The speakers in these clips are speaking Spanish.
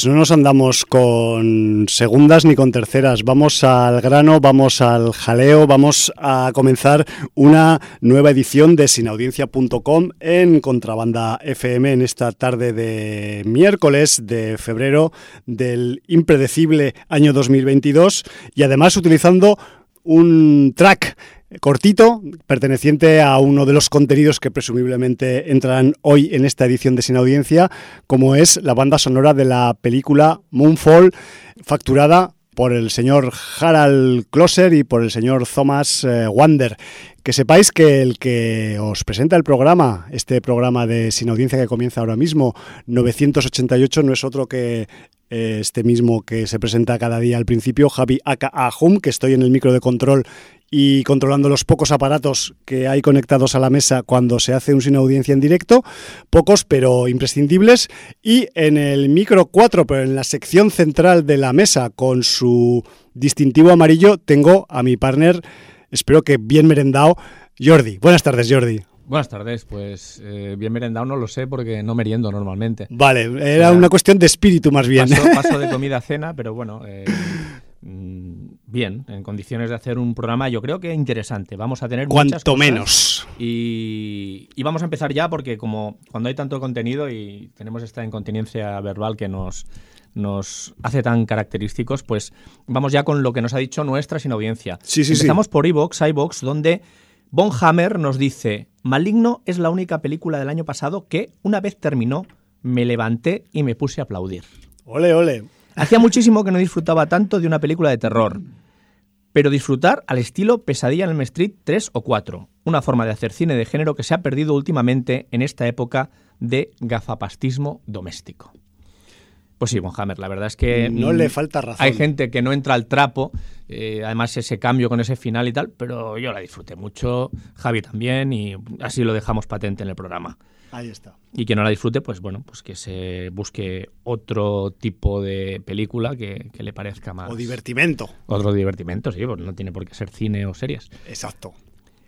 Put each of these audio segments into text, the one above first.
Pues no nos andamos con segundas ni con terceras, vamos al grano, vamos al jaleo, vamos a comenzar una nueva edición de sinaudiencia.com en Contrabanda FM en esta tarde de miércoles de febrero del impredecible año 2022 y además utilizando un track cortito, perteneciente a uno de los contenidos que presumiblemente entrarán hoy en esta edición de Sin Audiencia, como es la banda sonora de la película Moonfall, facturada por el señor Harald Klosser y por el señor Thomas eh, Wander. Que sepáis que el que os presenta el programa, este programa de Sin Audiencia que comienza ahora mismo, 988, no es otro que eh, este mismo que se presenta cada día al principio, Javi Aka Ahum, que estoy en el micro de control y controlando los pocos aparatos que hay conectados a la mesa cuando se hace un sin audiencia en directo, pocos pero imprescindibles, y en el micro 4, pero en la sección central de la mesa con su distintivo amarillo, tengo a mi partner, espero que bien merendado, Jordi. Buenas tardes, Jordi. Buenas tardes, pues eh, bien merendado no lo sé porque no meriendo normalmente. Vale, era una cuestión de espíritu más bien. Paso, de comida a cena, pero bueno, eh, bien, en condiciones de hacer un programa yo creo que interesante. Vamos a tener Cuanto muchas cosas menos. Y, y, vamos a empezar ya porque como cuando hay tanto contenido y tenemos esta incontinencia verbal que nos, nos hace tan característicos, pues vamos ya con lo que nos ha dicho nuestra sin audiencia. Sí, sí, Empezamos por iVox, iVox, donde Von Hammer nos dice, Maligno es la única película del año pasado que, una vez terminó, me levanté y me puse a aplaudir. Ole, ole. Hacía muchísimo que no disfrutaba tanto de una película de terror. Pero disfrutar al estilo Pesadilla en el Street 3 o 4, una forma de hacer cine de género que se ha perdido últimamente en esta época de gafapastismo doméstico. Pues sí, Von Hammer, la verdad es que... No le falta razón. Hay gente que no entra al trapo, eh, además ese cambio con ese final y tal, pero yo la disfruté mucho, Javi también, y así lo dejamos patente en el programa. Ahí está. Y quien no la disfrute, pues bueno, pues que se busque otro tipo de película que, que le parezca más... O divertimento. Otro divertimento, sí, pues no tiene por qué ser cine o series. Exacto.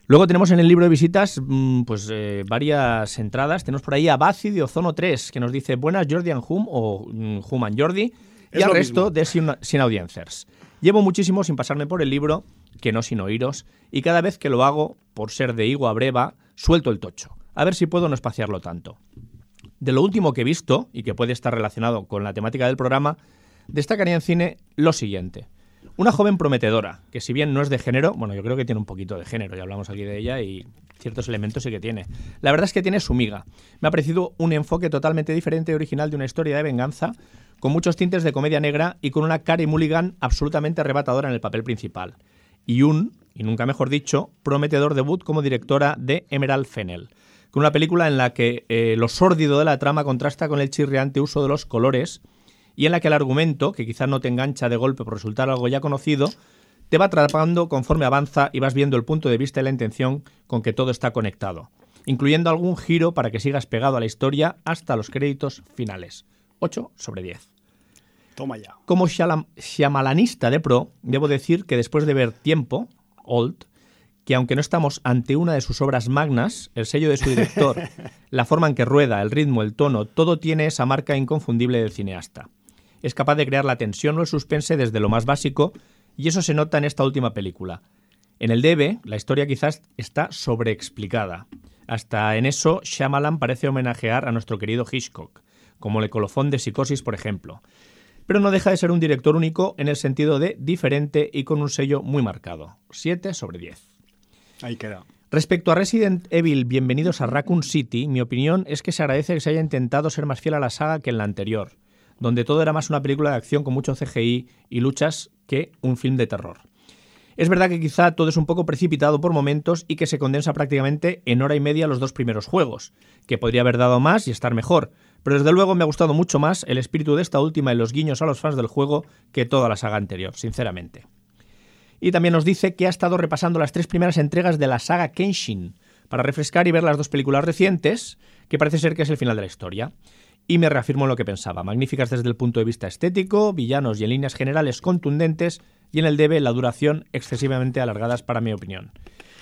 Luego tenemos en el libro de visitas mmm, pues eh, varias entradas. Tenemos por ahí a Baci de Ozono 3, que nos dice Buenas Jordi and Hum o mm, Hum and Jordi. Es y al resto mismo. de sin, sin audiencers. Llevo muchísimo sin pasarme por el libro, que no sin oíros, y cada vez que lo hago, por ser de higo a breva, suelto el tocho. A ver si puedo no espaciarlo tanto. De lo último que he visto, y que puede estar relacionado con la temática del programa, destacaría en cine lo siguiente. Una joven prometedora, que si bien no es de género, bueno, yo creo que tiene un poquito de género, ya hablamos aquí de ella y ciertos elementos sí que tiene. La verdad es que tiene su miga. Me ha parecido un enfoque totalmente diferente y original de una historia de venganza, con muchos tintes de comedia negra y con una Carey Mulligan absolutamente arrebatadora en el papel principal. Y un, y nunca mejor dicho, prometedor debut como directora de Emerald Fennel, con una película en la que eh, lo sórdido de la trama contrasta con el chirriante uso de los colores y en la que el argumento, que quizás no te engancha de golpe por resultar algo ya conocido, te va atrapando conforme avanza y vas viendo el punto de vista y la intención con que todo está conectado, incluyendo algún giro para que sigas pegado a la historia hasta los créditos finales. 8 sobre 10. Toma ya. Como shyamalan- shyamalanista de pro, debo decir que después de ver Tiempo, Old, que aunque no estamos ante una de sus obras magnas, el sello de su director, la forma en que rueda, el ritmo, el tono, todo tiene esa marca inconfundible del cineasta. Es capaz de crear la tensión o el suspense desde lo más básico, y eso se nota en esta última película. En el DB, la historia quizás está sobreexplicada. Hasta en eso, Shyamalan parece homenajear a nuestro querido Hitchcock, como el colofón de Psicosis, por ejemplo. Pero no deja de ser un director único en el sentido de diferente y con un sello muy marcado. 7 sobre 10. Ahí queda. Respecto a Resident Evil Bienvenidos a Raccoon City, mi opinión es que se agradece que se haya intentado ser más fiel a la saga que en la anterior, donde todo era más una película de acción con mucho CGI y luchas que un film de terror. Es verdad que quizá todo es un poco precipitado por momentos y que se condensa prácticamente en hora y media los dos primeros juegos, que podría haber dado más y estar mejor, pero desde luego me ha gustado mucho más el espíritu de esta última y los guiños a los fans del juego que toda la saga anterior, sinceramente. Y también nos dice que ha estado repasando las tres primeras entregas de la saga Kenshin para refrescar y ver las dos películas recientes, que parece ser que es el final de la historia. Y me reafirmo en lo que pensaba. Magníficas desde el punto de vista estético, villanos y en líneas generales contundentes, y en el debe la duración excesivamente alargadas para mi opinión.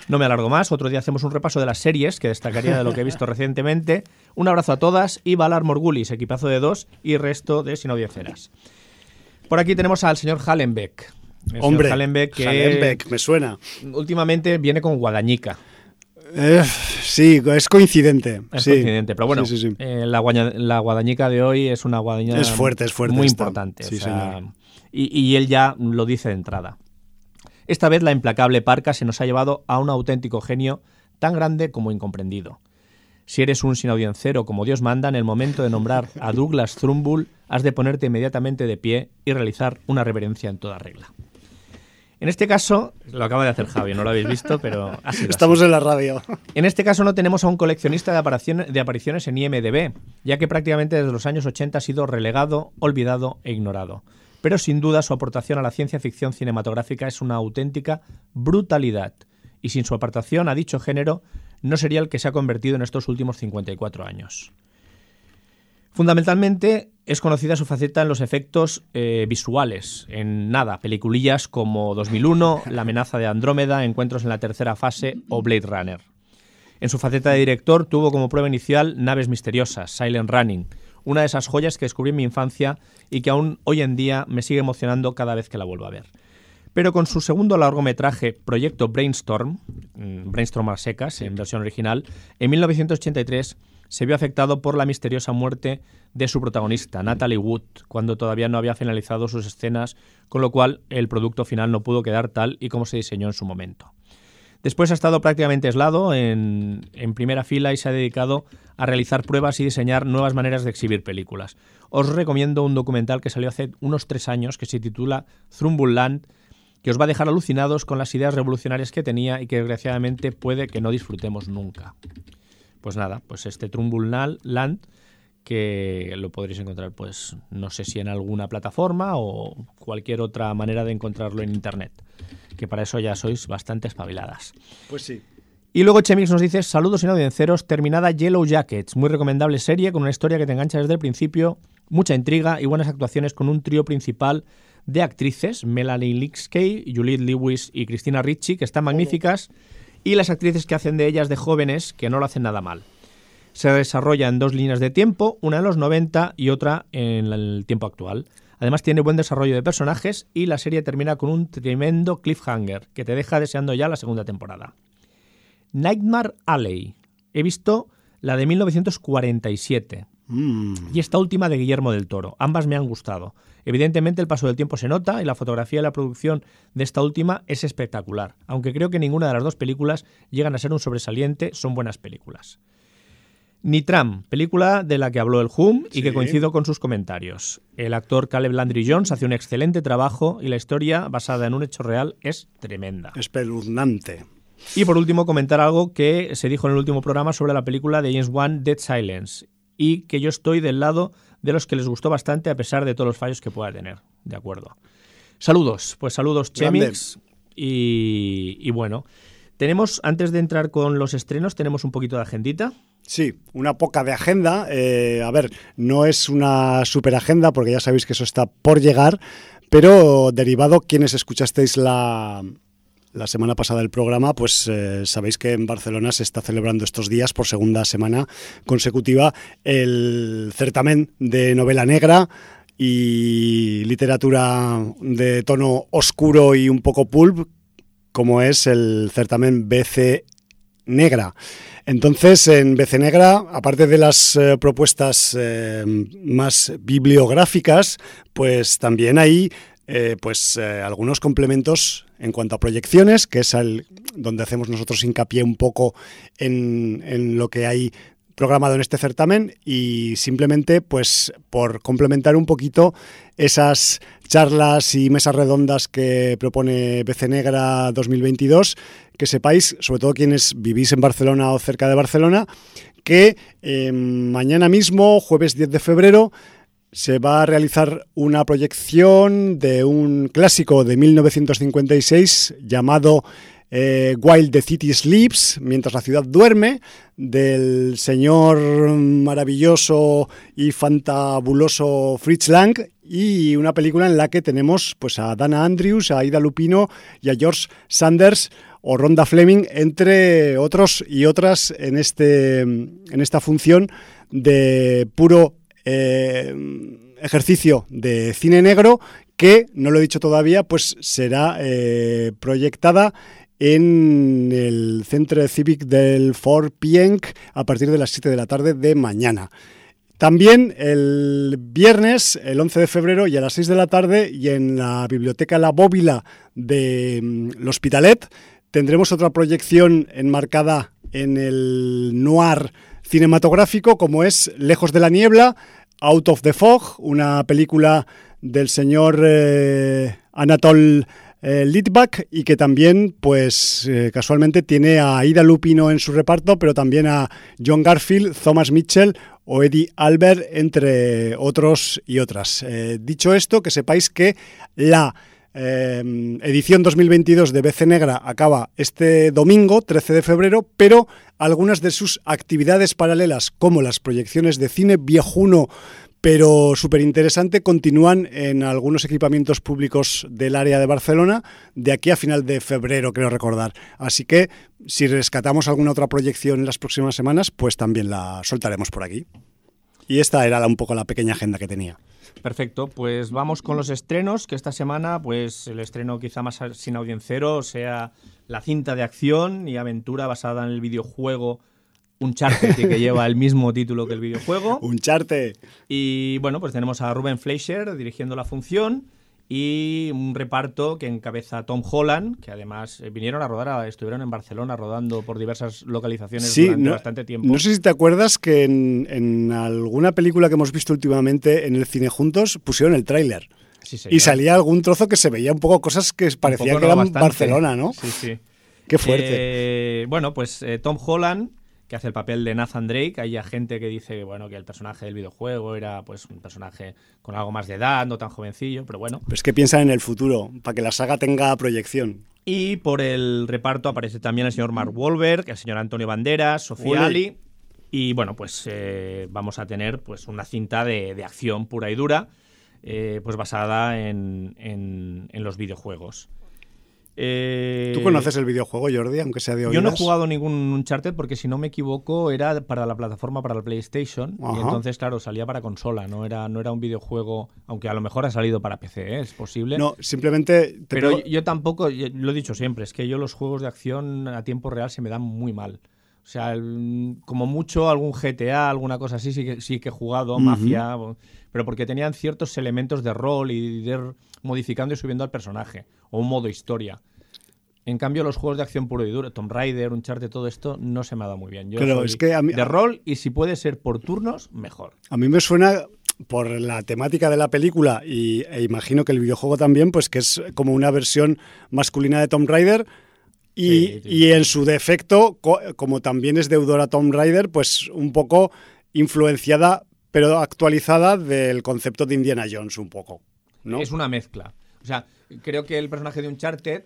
No me alargo más, otro día hacemos un repaso de las series que destacaría de lo que he visto recientemente. Un abrazo a todas y Valar Morgulis, equipazo de dos y resto de sin. Por aquí tenemos al señor Hallenbeck. Hombre, Hallenbeck, que me suena. Últimamente viene con Guadañica. Eh, sí, es coincidente. Es coincidente, pero bueno, eh, la, guadañica de hoy es una guadaña es fuerte, es fuerte muy importante. y, él ya lo dice de entrada. Esta vez la implacable parca se nos ha llevado a un auténtico genio tan grande como incomprendido. Si eres un sinaudiencero como Dios manda, en el momento de nombrar a Douglas Trumbull, has de ponerte inmediatamente de pie y realizar una reverencia en toda regla. En este caso, lo acaba de hacer Javi, no lo habéis visto, pero Estamos en la radio. En este caso no tenemos a un coleccionista de apariciones, de apariciones en IMDB, ya que prácticamente desde los años 80 ha sido relegado, olvidado e ignorado. Pero sin duda su aportación a la ciencia ficción cinematográfica es una auténtica brutalidad, y sin su aportación a dicho género no sería el que se ha convertido en estos últimos 54 años. Fundamentalmente es conocida su faceta en los efectos eh, visuales, en nada, peliculillas como 2001, La amenaza de Andrómeda, Encuentros en la tercera fase o Blade Runner. En su faceta de director tuvo como prueba inicial Naves Misteriosas, Silent Running, una de esas joyas que descubrí en mi infancia y que aún hoy en día me sigue emocionando cada vez que la vuelvo a ver. Pero con su segundo largometraje, Proyecto Brainstorm, mm, Brainstorm a secas en versión original, en 1983 se vio afectado por la misteriosa muerte de su protagonista, Natalie Wood, cuando todavía no había finalizado sus escenas, con lo cual el producto final no pudo quedar tal y como se diseñó en su momento. Después ha estado prácticamente aislado en, primera fila y se ha dedicado a realizar pruebas y diseñar nuevas maneras de exhibir películas. Os recomiendo un documental que salió hace unos tres años que se titula Land, que os va a dejar alucinados con las ideas revolucionarias que tenía y que desgraciadamente puede que no disfrutemos nunca pues nada, pues este Trumbull Land que lo podréis encontrar, pues no sé si en alguna plataforma o cualquier otra manera de encontrarlo en internet, que para eso ya sois bastante espabiladas. Pues sí. Y luego Chemix nos dice, saludos audienciaros, terminada Yellow Jackets, muy recomendable serie con una historia que te engancha desde el principio, mucha intriga y buenas actuaciones con un trío principal de actrices, Melanie Lixkey, Juliette Lewis y Christina Ricci, que están magníficas y las actrices que hacen de ellas de jóvenes que no lo hacen nada mal. Se desarrolla en dos líneas de tiempo, una en los 90 y otra en el tiempo actual. Además tiene buen desarrollo de personajes y la serie termina con un tremendo cliffhanger que te deja deseando ya la segunda temporada. Nightmare Alley. He visto la de 1947 mm. y esta última de Guillermo del Toro. Ambas me han gustado. Evidentemente el paso del tiempo se nota y la fotografía y la producción de esta última es espectacular, aunque creo que ninguna de las dos películas llegan a ser un sobresaliente, son buenas películas. Nitram, película de la que habló el Hum y que coincido con sus comentarios. El actor Caleb Landry Jones hace un excelente trabajo y la historia, basada en un hecho real, es tremenda. Espeluznante. Y por último, comentar algo que se dijo en el último programa sobre la película de James Wan, Dead Silence, y que yo estoy del lado de los que les gustó bastante a pesar de todos los fallos que pueda tener. De acuerdo. Saludos, pues saludos Chemix. Y, bueno, tenemos, antes de entrar con los estrenos, tenemos un poquito de agendita. Sí, una poca de agenda. Eh, a ver, no es una super agenda porque ya sabéis que eso está por llegar, pero derivado, quienes escuchasteis la, la semana pasada del programa, pues eh, sabéis que en Barcelona se está celebrando estos días por segunda semana consecutiva el certamen de novela negra y literatura de tono oscuro y un poco pulp, como es el certamen BC Negra. Entonces, en BC Negra, aparte de las eh, propuestas eh, más bibliográficas, pues también hay pues algunos complementos en cuanto a proyecciones, que es donde hacemos nosotros hincapié un poco en, lo que hay programado en este certamen y simplemente pues por complementar un poquito esas charlas y mesas redondas que propone BC Negra 2022, que sepáis, sobre todo quienes vivís en Barcelona o cerca de Barcelona, que eh, mañana mismo, jueves 10 de febrero, se va a realizar una proyección de un clásico de 1956 llamado eh, While the City Sleeps, mientras la ciudad duerme, del señor maravilloso y fantabuloso Fritz Lang y una película en la que tenemos pues a Dana Andrews, a Ida Lupino y a George Sanders o Ronda Fleming, entre otros y otras en, este, en esta función de puro eh, ejercicio de cine negro que, no lo he dicho todavía, pues será eh, proyectada en el Centro Cívic del Fort Pienk a partir de las 7 de la tarde de mañana. También el viernes, el 11 de febrero, y a las 6 de la tarde, y en la Biblioteca La Bóvila de mm, L'Hospitalet, tendremos otra proyección enmarcada en el noir cinematográfico, como es Lejos de la Niebla, Out of the Fog, una película del señor eh, Anatol eh, Litvak y que también, pues eh, casualmente tiene a Ida Lupino en su reparto, pero también a John Garfield, Thomas Mitchell o Eddie Albert, entre otros y otras. Eh, dicho esto, que sepáis que la edición 2022 de BC Negra acaba este domingo, 13 de febrero, pero algunas de sus actividades paralelas, como las proyecciones de cine viejuno pero súper interesante. Continúan en algunos equipamientos públicos del área de Barcelona de aquí a final de febrero, creo recordar. Así que si rescatamos alguna otra proyección en las próximas semanas, pues también la soltaremos por aquí. Y esta era un poco la pequeña agenda que tenía. Perfecto, pues vamos con los estrenos, que esta semana, pues el estreno quizá más sin audiencero sea la cinta de acción y aventura basada en el videojuego un charte que lleva el mismo título que el videojuego. Un charte. Y bueno, pues tenemos a Ruben Fleischer dirigiendo la función y un reparto que encabeza Tom Holland, que además eh, vinieron a rodar, estuvieron en Barcelona rodando por diversas localizaciones durante bastante tiempo. No sé si te acuerdas que en, alguna película que hemos visto últimamente en el cine juntos pusieron el tráiler. y salía algún trozo que se veía un poco cosas que parecía que eran Barcelona, ¿no? Sí, sí. Qué fuerte. Eh, bueno, pues eh, Tom Holland que hace el papel de Nathan Drake. Hay gente que dice bueno, que el personaje del videojuego era pues un personaje con algo más de edad, no tan jovencillo, pero bueno. Pero es que piensan en el futuro, para que la saga tenga proyección. Y por el reparto aparece también el señor Mark Wahlberg, el señor Antonio Banderas, Sofía Ali. Y bueno, pues eh, vamos a tener pues una cinta de, acción pura y dura, eh, pues basada en, en los videojuegos. Eh, ¿Tú conoces el videojuego, Jordi, aunque sea de oídas? Yo no he jugado ningún Uncharted porque, si no me equivoco, era para la plataforma para la PlayStation. Y entonces, claro, salía para consola, no era, no era un videojuego, aunque a lo mejor ha salido para PC, ¿eh? es posible. No, simplemente... Pero yo, tampoco, lo he dicho siempre, es que yo los juegos de acción a tiempo real se me dan muy mal. O sea, como mucho algún GTA, alguna cosa así, sí que, sí que he jugado, Mafia, pero porque tenían ciertos elementos de rol y de ir modificando y subiendo al personaje, o un modo historia. En cambio, los juegos de acción puro y duro, Tomb Raider, Uncharted, todo esto, no se me ha dado muy bien. Yo Pero es que de rol y si puede ser por turnos, mejor. A mí me suena por la temática de la película y, e imagino que el videojuego también, pues que es como una versión masculina de Tomb Raider, y, en su defecto, como también es deudora Tomb Raider, pues un poco influenciada, pero actualizada del concepto de Indiana Jones un poco. ¿no? Es una mezcla. O sea, creo que el personaje de Uncharted,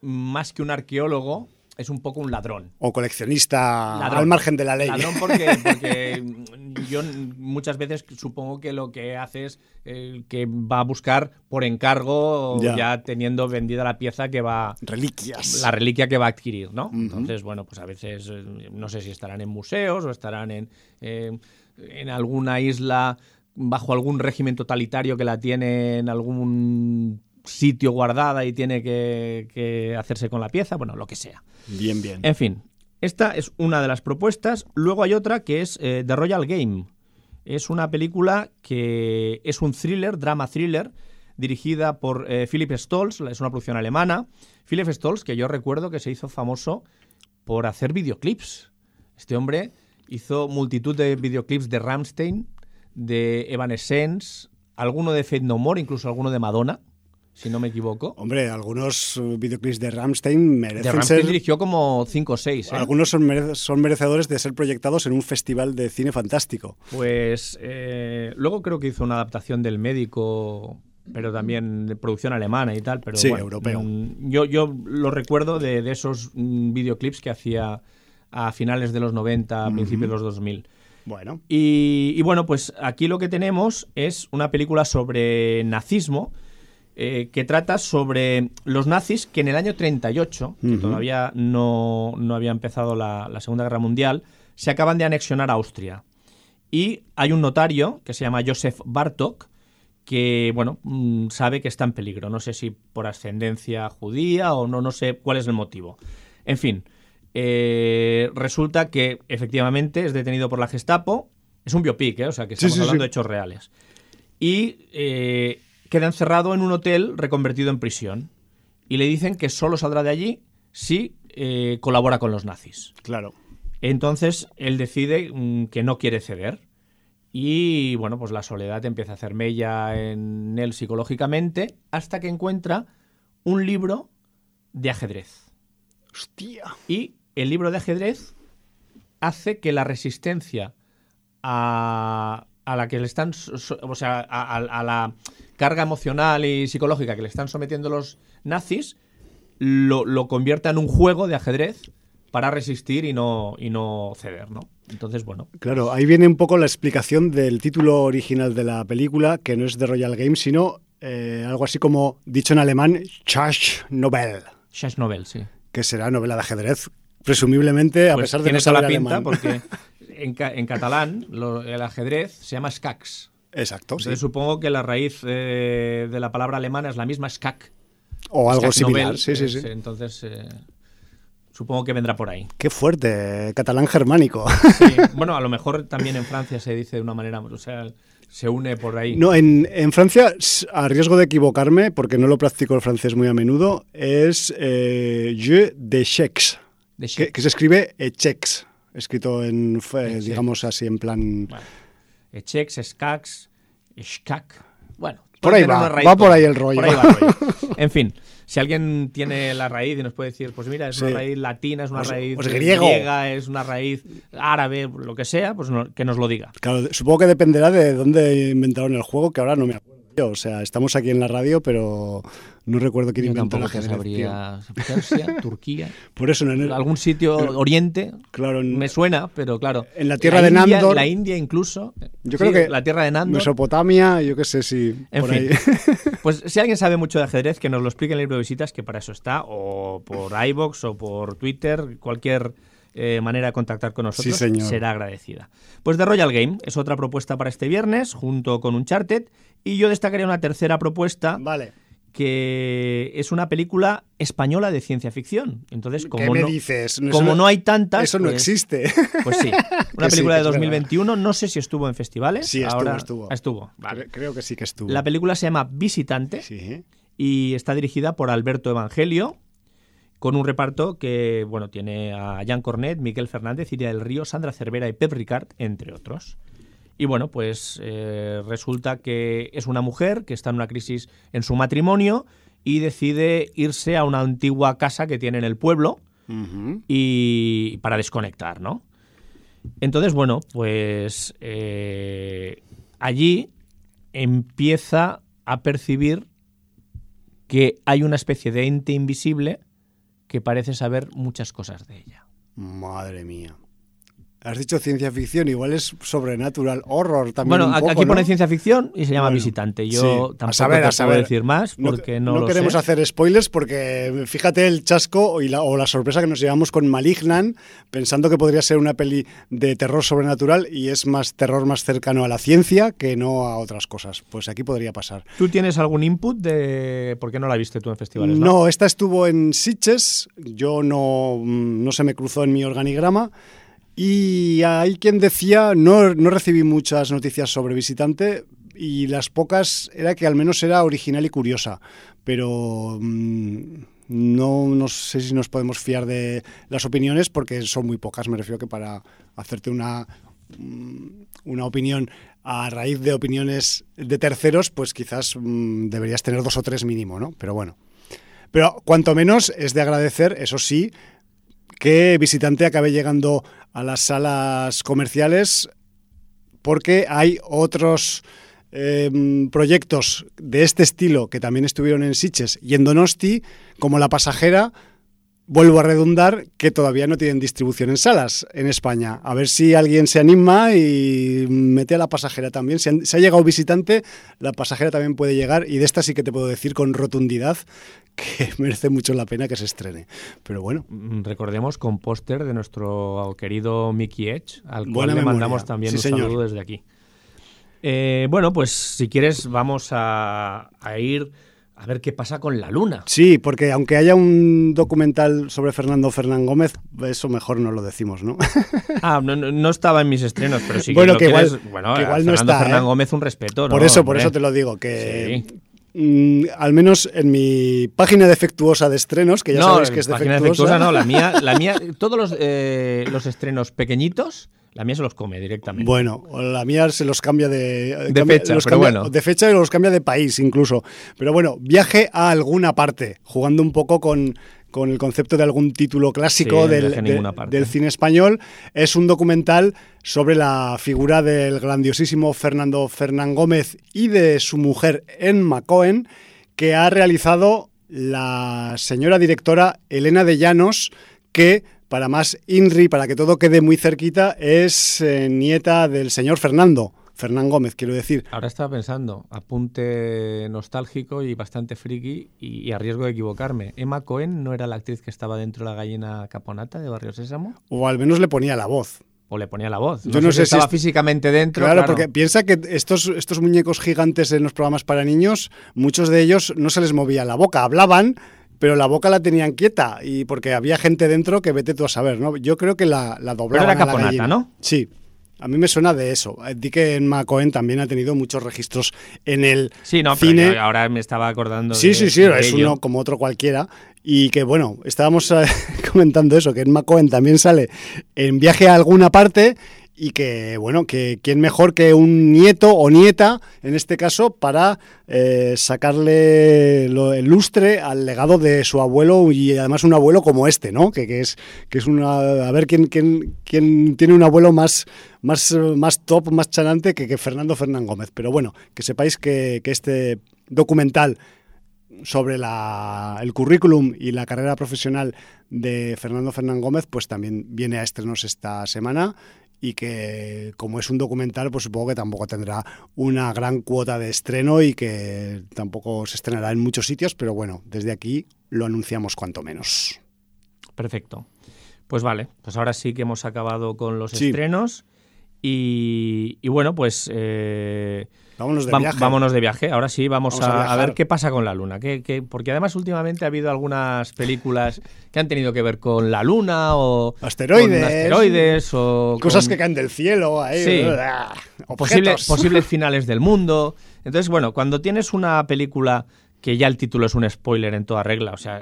más que un arqueólogo, es un poco un ladrón. O coleccionista al margen de la ley. Ladrón porque, yo muchas veces supongo que lo que hace es eh, que va a buscar por encargo, ya. teniendo vendida la pieza que va... Reliquias. La reliquia que va a adquirir, ¿no? Entonces, bueno, pues a veces eh, no sé si estarán en museos o estarán en, eh, en alguna isla bajo algún régimen totalitario que la tiene en algún sitio guardada y tiene que, hacerse con la pieza, bueno, lo que sea. Bien, bien. En fin, esta es una de las propuestas. Luego hay otra que es eh, The Royal Game. Es una película que es un thriller, drama thriller, dirigida por eh, Philip Stolz, es una producción alemana. Philip Stolz, que yo recuerdo que se hizo famoso por hacer videoclips. Este hombre hizo multitud de videoclips de Ramstein, de Evanescence, alguno de Fate No More, incluso alguno de Madonna si no me equivoco. Hombre, algunos uh, videoclips de Ramstein merecen de Ramstein dirigió como 5 o 6. ¿eh? Algunos son, son, merecedores de ser proyectados en un festival de cine fantástico. Pues eh, luego creo que hizo una adaptación del médico, pero también de producción alemana y tal. Pero sí, europeo. Mm, yo, yo lo recuerdo de, de, esos mm, videoclips que hacía a finales de los 90, a principios de los 2000. Bueno. Y, y bueno, pues aquí lo que tenemos es una película sobre nazismo eh, que trata sobre los nazis que en el año 38, que Ujú. todavía no, no había empezado la, la Segunda Guerra Mundial, se acaban de anexionar a Austria. Y hay un notario que se llama Josef Bartok que, bueno, mm, sabe que está en peligro. No sé si por ascendencia judía o no, no sé cuál es el motivo. En fin, eh, resulta que efectivamente es detenido por la Gestapo. Es un biopic, ¿eh? o sea que Sí, estamos sí, hablando sí. de hechos reales. Y eh, queda encerrado en un hotel reconvertido en prisión. Y le dicen que solo saldrá de allí si eh, colabora con los nazis. Claro. Entonces él decide mm, que no quiere ceder. Y bueno, pues la soledad empieza a hacer mella en él psicológicamente hasta que encuentra un libro de ajedrez. Hostia. Y el libro de ajedrez hace que la resistencia a, a la que le están, o sea, a, a- a la carga emocional y psicológica que le están sometiendo los nazis, lo, lo convierta en un juego de ajedrez para resistir y no, y no ceder, ¿no? Entonces, bueno, Claro, ahí viene un poco la explicación del título original de la película, que no es de Royal Games, sino eh, algo así como, dicho en alemán, Schach Nobel, Chas Nobel, sí. que será novela de ajedrez, presumiblemente, a Pues pesar de tiene no saber la pinta alemán. porque en, ca- en catalán lo- el ajedrez se llama skax. Exacto, sí. Supongo que la raíz eh, de la palabra alemana es la misma skak. O algo Skak similar, sí, sí, eh, sí. Entonces, eh, supongo que vendrá por ahí. Qué fuerte, catalán germánico. Sí, Bueno, a lo mejor también en Francia se dice de una manera, o sea, se une por ahí. No, en, en Francia, a riesgo de equivocarme, porque no lo practico el francés muy a menudo, es eh, jeu De que, Shakes. que se escribe échecs, escrito en, eh, digamos así, en plan... Bueno, Echex, Skax, Skak. Bueno, Por ahí va, raíz va por ahí el rollo. por ahí va el rollo. En fin, si alguien tiene la raíz y nos puede decir, pues mira, es Sí. una raíz latina, es una Pues- raíz pues griega, es una raíz árabe, lo que sea, pues no- que nos lo diga. Claro, supongo que dependerá de dónde inventaron el juego, que ahora no me acuerdo yo. O sea, estamos aquí en la radio, pero no recuerdo quién Yo inventó te ajedrez, sabría Persia, Turquía, Por eso, en el- algún sitio oriente claro, en me suena, pero claro. En la tierra la de India- Nandor- La India incluso. Yo Sí, creo que La tierra de Nandor. Mesopotamia, yo qué sé si En por fin, ahí. pues si alguien sabe mucho de ajedrez, que nos lo explique en el libro de visitas, que para eso está, o por iBox o por Twitter, cualquier eh, manera de contactar con nosotros Sí, será agradecida. Pues The Royal Game es otra propuesta para este viernes, junto con Uncharted, y yo destacaría una tercera propuesta Vale. que es una película española de ciencia ficción. Entonces, ¿Qué como, me no, dices? como no hay tantas, Eso no pues- existe. Pues sí, una sí, película de es verdad. 2021, no sé si estuvo en festivales. Sí, estuvo, ahora- estuvo. Estuvo, vale. Creo que sí que estuvo. La película se llama Visitante Sí. y está dirigida por Alberto Evangelio, con un reparto que bueno tiene a Jan Cornet, Miguel Fernández, Iria del Río, Sandra Cervera y Pep Ricard, entre otros. Y bueno, pues eh, resulta que es una mujer que está en una crisis en su matrimonio y decide irse a una antigua casa que tiene en el pueblo y para desconectar, ¿no? Entonces, bueno, pues eh, allí empieza a percibir que hay una especie de ente invisible que parece saber muchas cosas de ella. Madre mía. Has dicho ciencia ficción, igual es sobrenatural, horror también. Bueno, un poco, aquí ¿no? pone ciencia ficción y se llama Bueno, visitante. Yo sí. tampoco a saber, te a saber. puedo decir más No- porque no, lo queremos sé. hacer spoilers porque fíjate el chasco y la, o la sorpresa que nos llevamos con Malignan, pensando que podría ser una peli de terror sobrenatural y es más terror más cercano a la ciencia que no a otras cosas. Pues aquí podría pasar. ¿Tú tienes algún input de por qué no la viste tú en festivales? No. No, esta estuvo en Sitges, yo no, mm, no se me cruzó en mi organigrama. Y hay quien decía, no, no recibí muchas noticias sobre visitante y las pocas era que al menos era original y curiosa, pero mm, no, no sé si nos podemos fiar de las opiniones porque son muy pocas, me refiero que para hacerte una, mm, una opinión a raíz de opiniones de terceros, pues quizás mm, deberías tener dos o tres mínimo, ¿no? Pero bueno. Pero cuanto menos es de agradecer, eso sí, que visitante acabe llegando a las salas comerciales porque hay otros eh, proyectos de este estilo que también estuvieron en Sitges y en Donosti, como La Pasajera, vuelvo a redundar, que todavía no tienen distribución en salas en España. A ver si alguien se anima y mete a la pasajera también. Si, ha llegado visitante, la pasajera también puede llegar y de esta sí que te puedo decir con rotundidad que merece mucho la pena que se estrene. Pero bueno. Mm, recordemos con póster de nuestro querido Mickey Edge, al cual le mandamos también un saludo desde aquí. Eh, bueno, pues si quieres vamos a ir a ver qué pasa con la luna. Sí, porque aunque haya un documental sobre Fernando Fernán Gómez, eso mejor no lo decimos, ¿no? ah, no, estaba en mis estrenos, pero sí que, bueno, que, igual, bueno, igual no está. Fernán ¿eh? Gómez un respeto, Por eso, por eso te lo digo, que mm, al menos en mi página defectuosa de estrenos, que ya sabéis que es defectuosa. defectuosa no, la mía, la mía, todos los, eh, los estrenos pequeñitos la mía se los come directamente. Bueno, la mía se los cambia de, de fecha, pero bueno. de fecha y los cambia de país incluso. Pero bueno, viaje a alguna parte, jugando un poco con, con el concepto de algún título clásico del, del, cine español. Es un documental sobre la figura del grandiosísimo Fernando Fernán Gómez y de su mujer Emma Cohen, que ha realizado la señora directora Elena de Llanos, que para más INRI, para que todo quede muy cerquita, es eh, nieta del señor Fernando. Fernán Gómez, quiero decir. Ahora estaba pensando, apunte nostálgico y bastante friki y, a riesgo de equivocarme. ¿Emma Cohen no era la actriz que estaba dentro de la gallina caponata de Barrio Sésamo? O al menos le ponía la voz. O le ponía la voz. Yo no, sé, si estaba físicamente dentro. Claro, porque piensa que estos, estos muñecos gigantes en los programas para niños, muchos de ellos no se les movía la boca, hablaban, pero la boca la tenían quieta y porque había gente dentro que vete tú a saber, ¿no? Yo creo que la, la doblaban era caponata, ¿no? Sí. A mí me suena de eso. Eh, di que en Macoen también ha tenido muchos registros en el sí, no, cine. ahora me estaba acordando. Sí, sí, sí, es uno como otro cualquiera. Y que bueno, estábamos eh, comentando eso, que en Macoen también sale en viaje a alguna parte y que, bueno, que quién mejor que un nieto o nieta, en este caso, para eh, sacarle el lustre al legado de su abuelo y además un abuelo como este, ¿no? Que, es, que es una... A ver quién, quién, quién tiene un abuelo más, más, más top, más chanante que, que Fernando Fernán Gómez. Pero bueno, que sepáis que, que este documental sobre la, el currículum y la carrera profesional de Fernando Fernán Gómez, pues también viene a estrenos esta semana y que como es un documental, pues supongo que tampoco tendrá una gran cuota de estreno y que tampoco se estrenará en muchos sitios, pero bueno, desde aquí lo anunciamos cuanto menos. Perfecto. Pues vale, pues ahora sí que hemos acabado con los estrenos y, bueno, pues... Eh, Vámonos de viaje. Vámonos de viaje. Ahora sí, vamos, a, ver qué pasa con la Luna. porque además últimamente ha habido algunas películas que han tenido que ver con la Luna o asteroides, asteroides o cosas que caen del cielo, ahí, o posibles, posibles finales del mundo. Entonces, bueno, cuando tienes una película que ya el título es un spoiler en toda regla, o sea,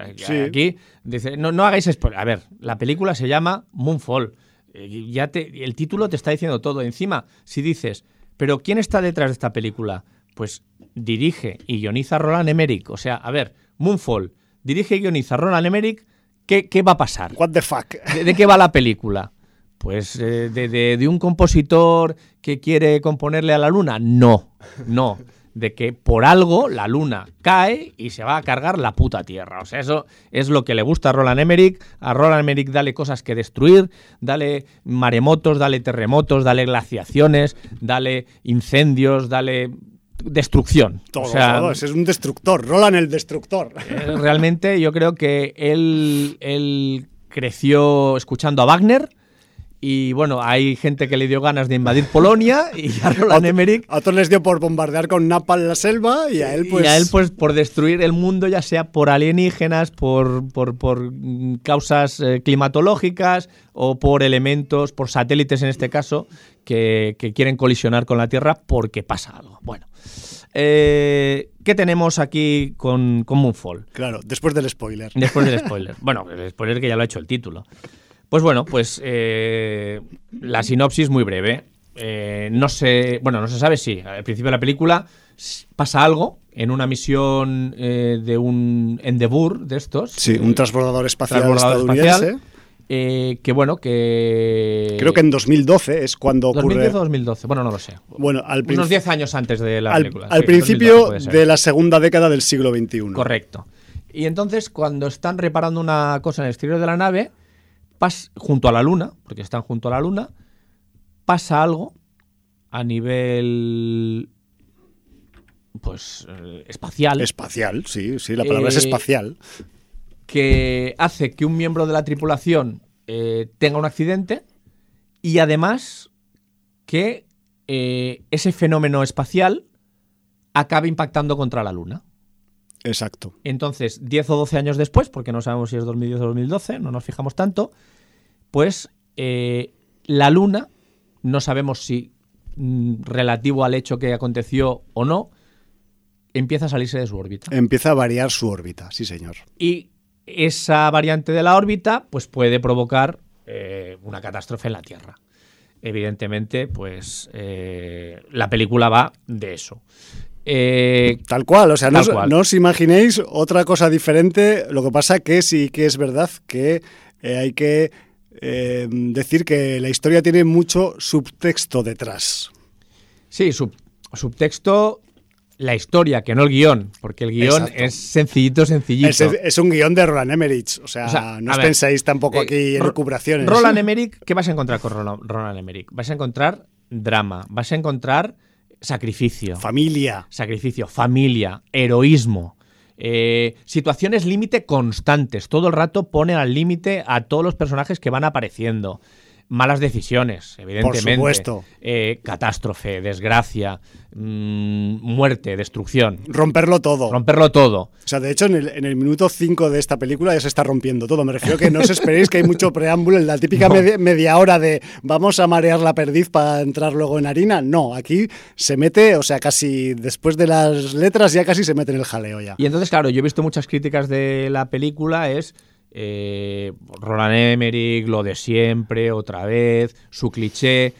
aquí dice, no, no hagáis spoiler. A ver, la película se llama Moonfall. Eh, ya te, el título te está diciendo todo. Encima, si dices pero ¿quién está detrás de esta película? Pues dirige y guioniza Roland Emmerich. O sea, a ver, Moonfall, dirige y guioniza Roland Emmerich, ¿qué, qué va a pasar? What the fuck? ¿De, qué va la película? Pues eh, de, de, un compositor que quiere componerle a la luna. No, no de que por algo la luna cae y se va a cargar la puta tierra. O sea, eso es lo que le gusta a Roland Emmerich. A Roland Emmerich dale cosas que destruir, dale maremotos, dale terremotos, dale glaciaciones, dale incendios, dale destrucción. Todo, o sea, es un destructor, Roland el destructor. Eh, realmente yo creo que él, él creció escuchando a Wagner y bueno, hay gente que le dio ganas de invadir Polonia y a Roland Emmerich. A otros les dio por bombardear con napalm la selva y a él pues. Y a él pues por destruir el mundo, ya sea por alienígenas, por, por, causas eh, climatológicas o por elementos, por satélites en este caso, que, quieren colisionar con la Tierra porque pasa algo. Bueno. Eh, ¿Qué tenemos aquí con, con Moonfall? Claro, después del spoiler. Después del spoiler. bueno, el spoiler que ya lo ha hecho el título. Pues bueno, pues eh, la sinopsis muy breve. Eh, no se, bueno, no se sabe si al principio de la película pasa algo en una misión eh, de un Endeavour de estos. Sí, un transbordador espacial estadounidense. que bueno, que... Creo que en 2012 es cuando ocurre... 2010 o 2012, bueno, no lo sé. Bueno, al Unos 10 años antes de la película. Al principio de la segunda década del siglo XXI. Correcto. Y entonces, cuando están reparando una cosa en el exterior de la nave, pas- junto a la Luna, porque están junto a la Luna, pasa algo a nivel pues eh, espacial Espacial, sí, sí, la palabra es Eh, espacial. que hace que un miembro de la tripulación eh, tenga un accidente y además que ese fenómeno espacial acabe impactando contra la Luna. Exacto. Entonces, 10 o 12 años después, porque no sabemos si es 2010 o 2012, no nos fijamos tanto, pues eh, la Luna, no sabemos si mm, relativo al hecho que aconteció o no, empieza a salirse de su órbita. Empieza a variar su órbita, sí, señor. Y esa variante de la órbita, pues puede provocar eh, una catástrofe en la Tierra. Evidentemente, pues eh, la película va de eso. Eh, Tal cual, o sea, no, os- cual. no os imaginéis otra cosa diferente. Lo que pasa que sí que es verdad que eh, hay que eh, decir que la historia tiene mucho subtexto detrás. Sí, sub- subtexto, la historia, que no el guion, porque el guion Exacto. es sencillito, sencillito. Es, es un guion de Roland Emmerich, o sea, O sea, no os ver, pensáis tampoco aquí en elucubraciones. Roland Emmerich, ¿qué vas a encontrar con Roland Emmerich? Vas a encontrar drama, vas a encontrar sacrificio. Familia. sacrificio, familia, heroísmo, eh, situaciones límite constantes. Todo el rato pone al límite a todos los personajes que van apareciendo. Malas decisiones, evidentemente. supuesto. Eh, catástrofe, desgracia, mm, muerte, destrucción. Romperlo todo. Romperlo todo. O sea, de hecho, en el, en el minuto 5 de esta película ya se está rompiendo todo. Me refiero que no os esperéis que hay mucho preámbulo en la típica No. media, media hora de vamos a marear la perdiz para entrar luego en harina. No, aquí se mete, o sea, casi después de las letras ya casi se mete en el jaleo ya. Y entonces, claro, yo he visto muchas críticas de la película, es eh, Roland Emmerich, lo de siempre, otra vez, su cliché.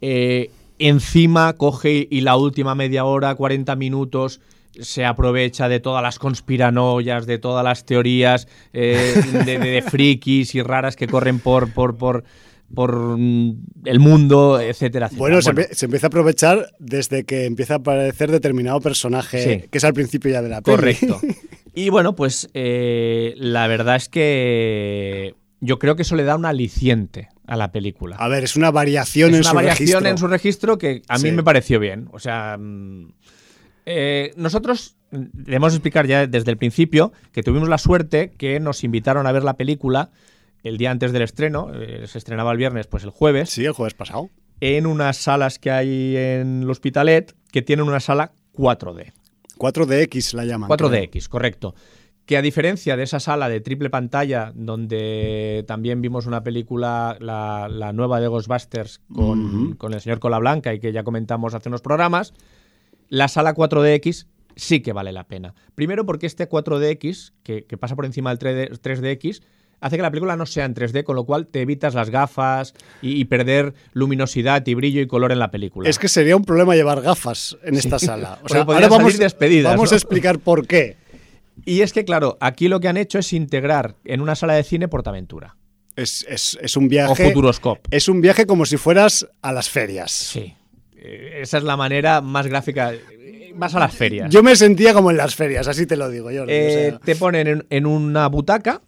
eh, encima coge y la última media hora, 40 minutos, se aprovecha de todas las conspiranoias, de todas las teorías eh, de, de- de frikis y raras que corren por, por, por, por mm, el mundo, etcétera, etcétera. Bueno, se, empie- se empieza a aprovechar desde que empieza a aparecer determinado personaje, Sí. que es al principio ya de la peli. Correcto. Y bueno, pues eh, la verdad es que yo creo que eso le da un aliciente a la película. A ver, es una variación es en una su variación registro. en su registro que a mí Sí. me pareció bien. O sea, mm, eh, nosotros mm, debemos explicar ya desde el principio que tuvimos la suerte que nos invitaron a ver la película el día antes del estreno, eh, se estrenaba el viernes, pues el jueves, Sí, el jueves pasado. en unas salas que hay en el Hospitalet que tienen una sala 4D. 4DX la llaman. creo. 4DX, correcto. Que a diferencia de esa sala de triple pantalla, donde también vimos una película, la, la nueva de Ghostbusters, con, el señor Cola Blanca y que ya comentamos hace unos programas, la sala 4DX sí que vale la pena. Primero porque este 4DX, que, que pasa por encima del 3D 3DX, hace que la película no sea en 3D, con lo cual te evitas las gafas y, y perder luminosidad y brillo y color en la película. Es que sería un problema llevar gafas en esta sala. O sea, ahora vamos, vamos ¿no? a explicar por qué. Y es que, claro, aquí lo que han hecho es integrar en una sala de cine Portaventura Es, es- es un o viaje. Futuroscope. Es un viaje como si fueras a las ferias. Sí. Eh, Esa es la manera más gráfica. Eh, Vas a las ferias. Yo me sentía como en las ferias, así te lo digo yo. Eh, te ponen en, en una butaca.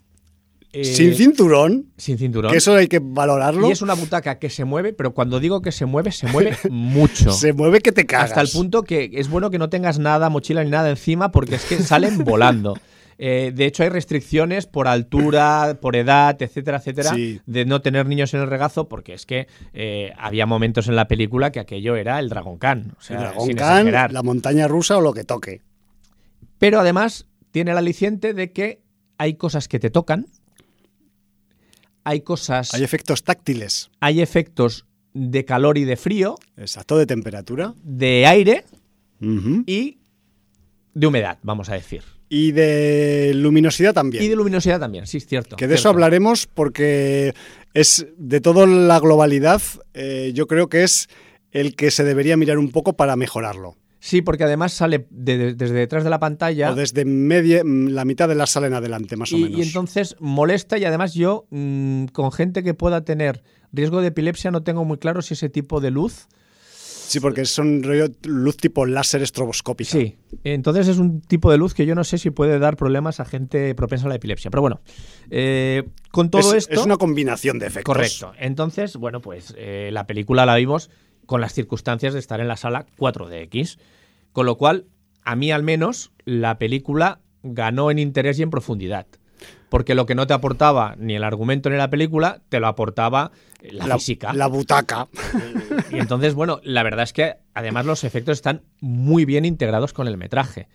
Eh, sin cinturón, sin cinturón. que eso hay que valorarlo. Y es una butaca que se mueve, pero cuando digo que se mueve, se mueve mucho. Se mueve que te cagas. Hasta el punto que es bueno que no tengas nada, mochila ni nada encima, porque es que salen volando. Eh, de hecho, hay restricciones por altura, por edad, etcétera, etcétera, Sí. de no tener niños en el regazo, porque es que eh, había momentos en la película que aquello era el Dragon Khan. O sea, El Dragón sin Khan, la montaña rusa o lo que toque. Pero además tiene el aliciente de que hay cosas que te tocan, hay cosas, Hay efectos táctiles. hay efectos de calor y de frío, Exacto, de temperatura. de aire y de humedad, vamos a decir. Y de luminosidad también. Y de luminosidad también, sí, es cierto. Que de eso hablaremos porque es de toda la globalidad, eh, yo creo que es el que se debería mirar un poco para mejorarlo. Sí, porque además sale de- de- desde detrás de la pantalla O desde media, la mitad de la sala en adelante, más o menos. y entonces molesta y además yo, mm, con gente que pueda tener riesgo de epilepsia, no tengo muy claro si ese tipo de luz Sí, porque son rollo luz tipo láser estroboscópica. Sí, entonces es un tipo de luz que yo no sé si puede dar problemas a gente propensa a la epilepsia. Pero bueno, eh, con todo es, esto... Es una combinación de efectos. Correcto. Entonces, bueno, pues eh, la película la vimos con las circunstancias de estar en la sala 4DX. Con lo cual, a mí al menos, la película ganó en interés y en profundidad porque lo que no te aportaba ni el argumento ni la película, te lo aportaba la, física. La butaca. Y entonces, bueno, la verdad es que además los efectos están muy bien integrados con el metraje.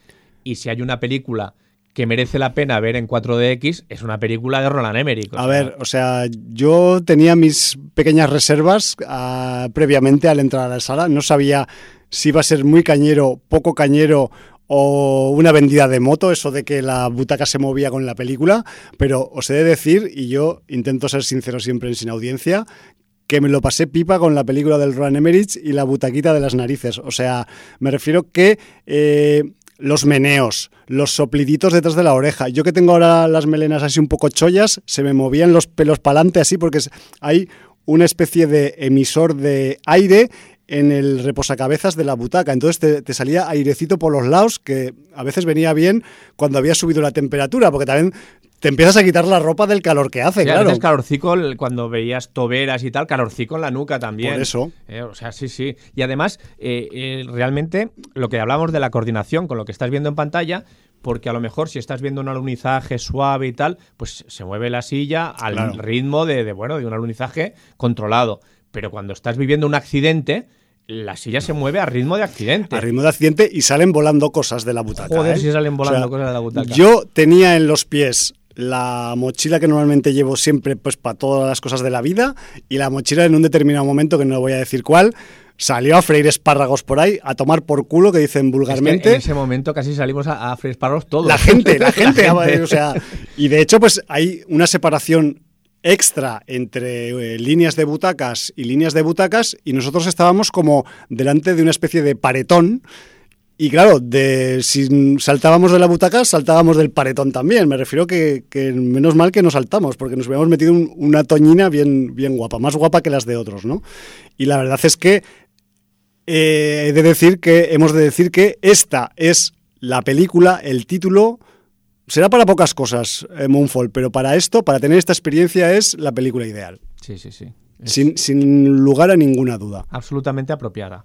Y si hay una película que merece la pena ver en 4DX, es una película de Roland Emmerich. A ver, o sea, yo tenía mis pequeñas reservas uh, previamente al entrar a la sala. No sabía si iba a ser muy cañero, poco cañero o una vendida de moto, eso de que la butaca se movía con la película, pero os he de decir, y yo intento ser sincero siempre en Sin Audiencia, que me lo pasé pipa con la película del Roland Emmerich y la butaquita de las narices. O sea, me refiero que eh, los meneos, los sopliditos detrás de la oreja. Yo que tengo ahora las melenas así un poco chollas, se me movían los pelos para adelante así porque hay una especie de emisor de aire en el reposacabezas de la butaca. Entonces te, salía airecito por los lados, que a veces venía bien cuando había subido la temperatura, porque también te empiezas a quitar la ropa del calor que hace, claro. A calorcico cuando veías toberas y tal, calorcico en la nuca también. Por eso. Eh, o sea, sí, sí. Y además, eh, eh, realmente, lo que hablamos de la coordinación con lo que estás viendo en pantalla, porque a lo mejor si estás viendo un alunizaje suave y tal, pues se mueve la silla al ritmo de, de, bueno, de un alunizaje controlado. Pero cuando estás viviendo un accidente, la silla se mueve a ritmo de accidente. A ritmo de accidente y salen volando cosas de la butaca. Joder, ¿eh? si salen volando cosas de la butaca. Yo tenía en los pies la mochila que normalmente llevo siempre pues para todas las cosas de la vida y la mochila en un determinado momento, que no voy a decir cuál, salió a freír espárragos por ahí, a tomar por culo, que dicen vulgarmente. en ese momento casi salimos a, freír espárragos todos. La gente, la gente. O sea, y de hecho, pues hay una separación extra entre eh, líneas de butacas y líneas de butacas y nosotros estábamos como delante de una especie de paretón y claro, de, si saltábamos de la butaca, saltábamos del paretón también. Me refiero que, que menos mal que no saltamos, porque nos hubiéramos metido una toñina bien, bien guapa, más guapa que las de otros, ¿no? Y la verdad es que eh, he de decir que hemos de decir que esta es la película, el título será para pocas cosas, eh, Moonfall, pero para esto, para tener esta experiencia, es la película ideal. Sí, sí, sí. Sin, sin, lugar a ninguna duda. Absolutamente apropiada.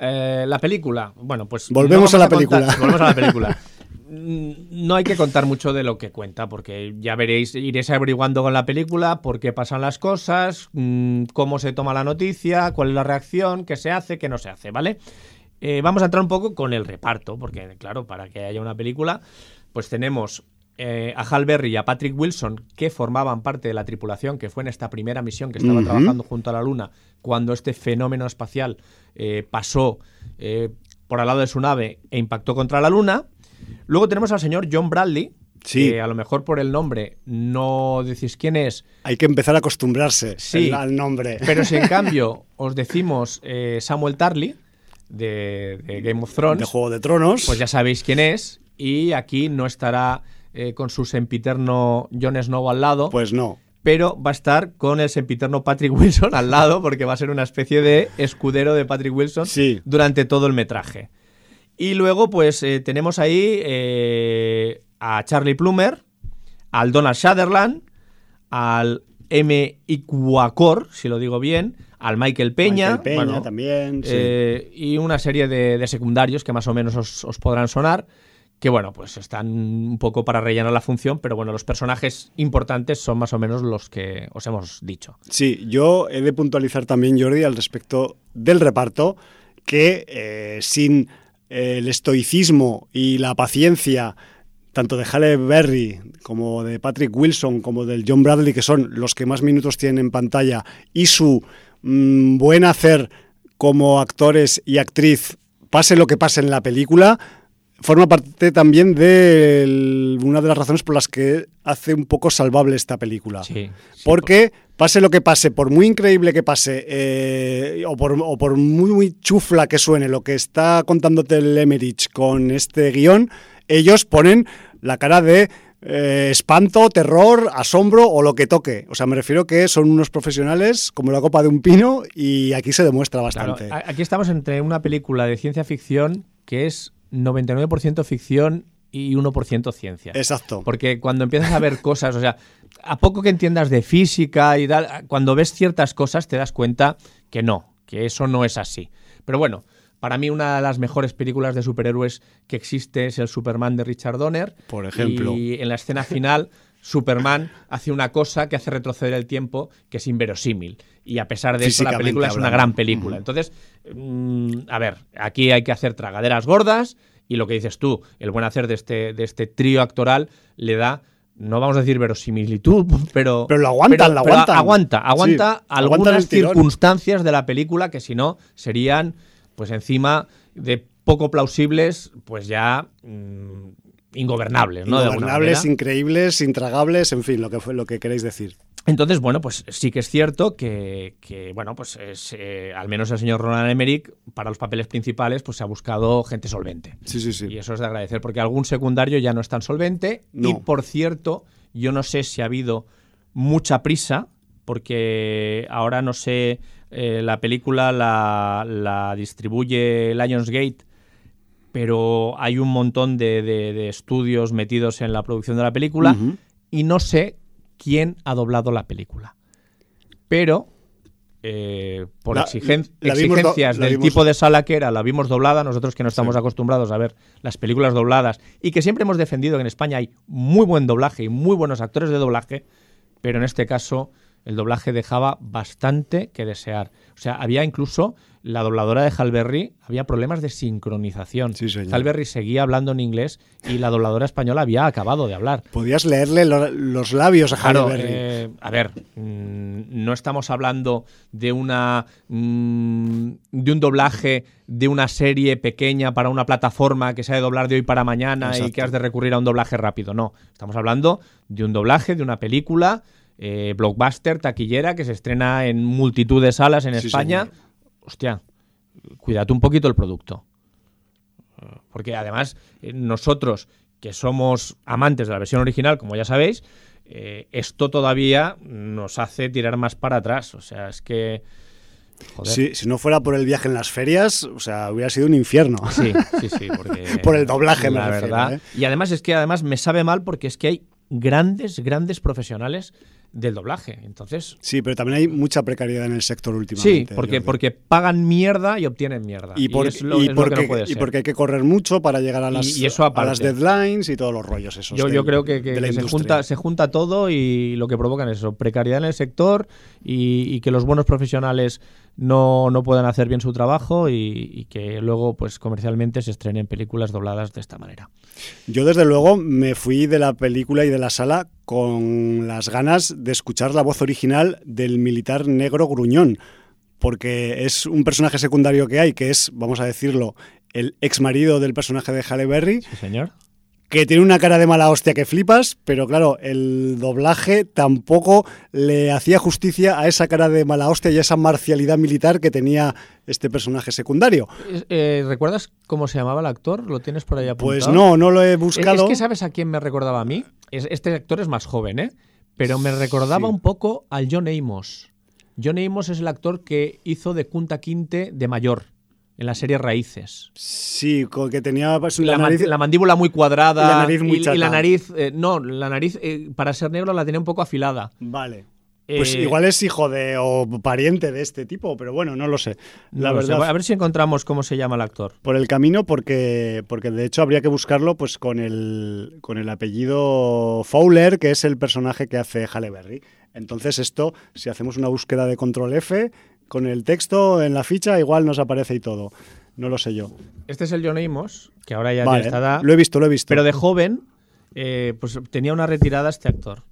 Eh, la película, bueno, pues. Volvemos a la película. volvemos a la película. no hay que contar mucho de lo que cuenta, porque ya veréis, iréis averiguando con la película por qué pasan las cosas, mm, cómo se toma la noticia, cuál es la reacción, qué se hace, qué no se hace, ¿vale? Eh, vamos a entrar un poco con el reparto, porque claro, para que haya una película, pues tenemos eh, a Hal Berry y a Patrick Wilson, que formaban parte de la tripulación que fue en esta primera misión que estaba trabajando junto a la Luna, cuando este fenómeno espacial eh, pasó eh, por al lado de su nave e impactó contra la Luna. Luego tenemos al señor John Bradley, que a lo mejor por el nombre no decís quién es. Hay que empezar a acostumbrarse al nombre. Pero si en cambio os decimos Samuel Tarly, de, de, Game of Thrones. De Juego de Tronos. Pues ya sabéis quién es y aquí no estará eh, con su sempiterno Jon Snow al lado. Pues no. Pero va a estar con el sempiterno Patrick Wilson al lado, porque va a ser una especie de escudero de Patrick Wilson durante todo el metraje. Y luego, pues eh, tenemos ahí eh, a Charlie Plummer, al Donald Sutherland, al M. Iquacor, si lo digo bien, al Michael Peña. Michael Peña también. y una serie de, secundarios que más o menos os podrán sonar que bueno, pues están un poco para rellenar la función, pero bueno, los personajes importantes son más o menos los que os hemos dicho. Sí, yo he de puntualizar también, Jordi, al respecto del reparto, que eh, sin el estoicismo y la paciencia tanto de Halle Berry como de Patrick Wilson como del John Bradley, que son los que más minutos tienen en pantalla, y su mm, buen hacer como actores y actriz, pase lo que pase en la película, forma parte también de una de las razones por las que hace un poco salvable esta película. Sí, Porque pase lo que pase, por muy increíble que pase, eh, o, por, o, por, muy, muy chufla que suene lo que está contándote el Emerich con este guion, ellos ponen la cara de eh, espanto, terror, asombro o lo que toque. O sea, me refiero que son unos profesionales como la copa de un pino y aquí se demuestra bastante. Claro, aquí estamos entre una película de ciencia ficción que es 99% ficción y 1% ciencia. Exacto. Porque cuando empiezas a ver cosas, o sea, a poco que entiendas de física y tal, cuando ves ciertas cosas te das cuenta que no, que eso no es así. Pero bueno, para mí una de las mejores películas de superhéroes que existe es el Superman de Richard Donner. Por ejemplo. Y en la escena final, Superman hace una cosa que hace retroceder el tiempo que es inverosímil. Y a pesar de eso, la película es una gran película. Entonces, mm, a ver, aquí hay que hacer tragaderas gordas y lo que dices tú, el buen hacer de este, de este trío actoral le da no vamos a decir verosimilitud, pero. Pero lo aguantan, lo aguantan. aguanta, aguanta algunas circunstancias de la película que si no serían pues encima de poco plausibles, pues ya mm, ingobernables, ¿no? Ingobernables, increíbles, intragables, en fin, lo que fue lo que queréis decir. Entonces, bueno, pues sí que es cierto que, bueno, pues eh, al menos el señor Ronald Emmerich, para los papeles principales, pues se ha buscado gente solvente. Sí, sí, sí. Y eso es de agradecer, porque algún secundario ya no es tan solvente. Y por cierto, yo no sé si ha habido mucha prisa, porque ahora no sé eh, la película la, distribuye Lionsgate, pero hay un montón de, estudios metidos en la producción de la película y no sé quién ha doblado la película. Pero eh, por exigencias del tipo de sala que era, la vimos doblada, nosotros que no estamos acostumbrados a ver las películas dobladas y que siempre hemos defendido que en España hay muy buen doblaje y muy buenos actores de doblaje, pero en este caso el doblaje dejaba bastante que desear. O sea, había incluso la dobladora de Halberry, había problemas de sincronización. Sí, Halberry seguía hablando en inglés y la dobladora española había acabado de hablar. Podías leerle los labios a Halberry. Eh, a ver, mm, no estamos hablando de una mm, de un doblaje de una serie pequeña para una plataforma que se ha de doblar de hoy para mañana y que has de recurrir a un doblaje rápido. No, estamos hablando de un doblaje de una película eh, blockbuster, taquillera, que se estrena en multitud de salas en España. Hostia, cuídate un poquito el producto. Porque además, eh, nosotros que somos amantes de la versión original, como ya sabéis, eh, esto todavía nos hace tirar más para atrás. O sea, es que. si no fuera por el viaje en las ferias, o sea, hubiera sido un infierno. Sí, sí, sí. por el doblaje, la verdad. Y además es que además me sabe mal porque es que hay grandes, grandes profesionales del doblaje. Entonces. Sí, pero también hay mucha precariedad en el sector últimamente. Sí, porque, porque pagan mierda y obtienen mierda. Y, porque, hay que correr mucho para llegar a las, a las deadlines y todos los rollos esos. Yo, yo creo que, se, junta, se junta todo y lo que provocan es eso, precariedad en el sector y, que los buenos profesionales no, no puedan hacer bien su trabajo y, que luego pues comercialmente se estrenen películas dobladas de esta manera. Yo desde luego me fui de la película y de la sala con las ganas de escuchar la voz original del militar negro gruñón, porque es un personaje secundario que hay, que es, vamos a decirlo, el ex marido del personaje de Halle Berry. Sí, señor que tiene una cara de mala hostia que flipas, pero claro, el doblaje tampoco le hacía justicia a esa cara de mala hostia y a esa marcialidad militar que tenía este personaje secundario. Eh, ¿Recuerdas cómo se llamaba el actor? ¿Lo tienes por ahí apuntado? Pues no, no lo he buscado. Es, que sabes a quién me recordaba a mí. este actor es más joven, ¿eh? Pero me recordaba un poco al John Amos. John Amos es el actor que hizo de Kunta Quinte de mayor en la serie Raíces. Sí, que tenía pues, la, mandíbula muy cuadrada. Y la nariz muy y, la nariz, eh, no, la nariz eh, para ser negro la tenía un poco afilada. Vale. Pues eh, igual es hijo de o pariente de este tipo, pero bueno, no lo sé. La verdad. A ver si encontramos cómo se llama el actor. Por el camino, porque, porque de hecho habría que buscarlo pues con el, con el apellido Fowler, que es el personaje que hace Halle Berry. Entonces esto, si hacemos una búsqueda de control F, con el texto en la ficha igual nos aparece y todo. No lo sé yo. Este es el John Amos, que ahora ya está. Lo he visto, lo he visto. Pero de joven, eh, pues tenía una retirada este actor.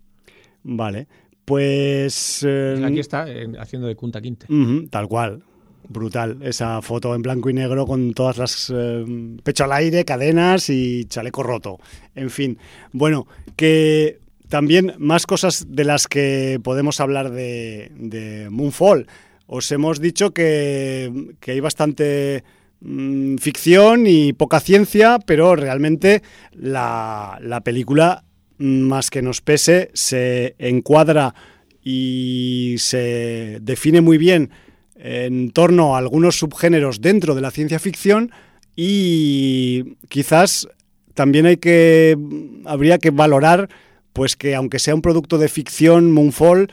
Vale. Pues. Eh, aquí está, haciendo de Kunta Quinte. tal cual. Brutal. Esa foto en blanco y negro con todas las. Eh, pecho al aire, cadenas y chaleco roto. En fin. Bueno, que también más cosas de las que podemos hablar de, de Moonfall os hemos dicho que, hay bastante mm, ficción y poca ciencia, pero realmente la, película más que nos pese, se encuadra y se define muy bien en torno a algunos subgéneros dentro de la ciencia ficción y quizás también hay que habría que valorar pues que aunque sea un producto de ficción Moonfall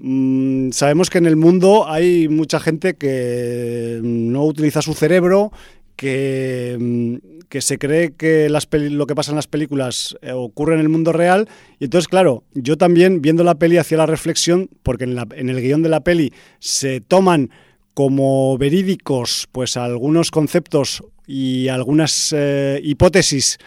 mm, sabemos que en el mundo hay mucha gente que no utiliza su cerebro que, mm, que se cree que lo que pasa en las películas eh, ocurre en el mundo real. Y entonces, claro, yo también viendo la peli hacía la reflexión, porque en el guion de la peli se toman como verídicos pues algunos conceptos y algunas eh, hipótesis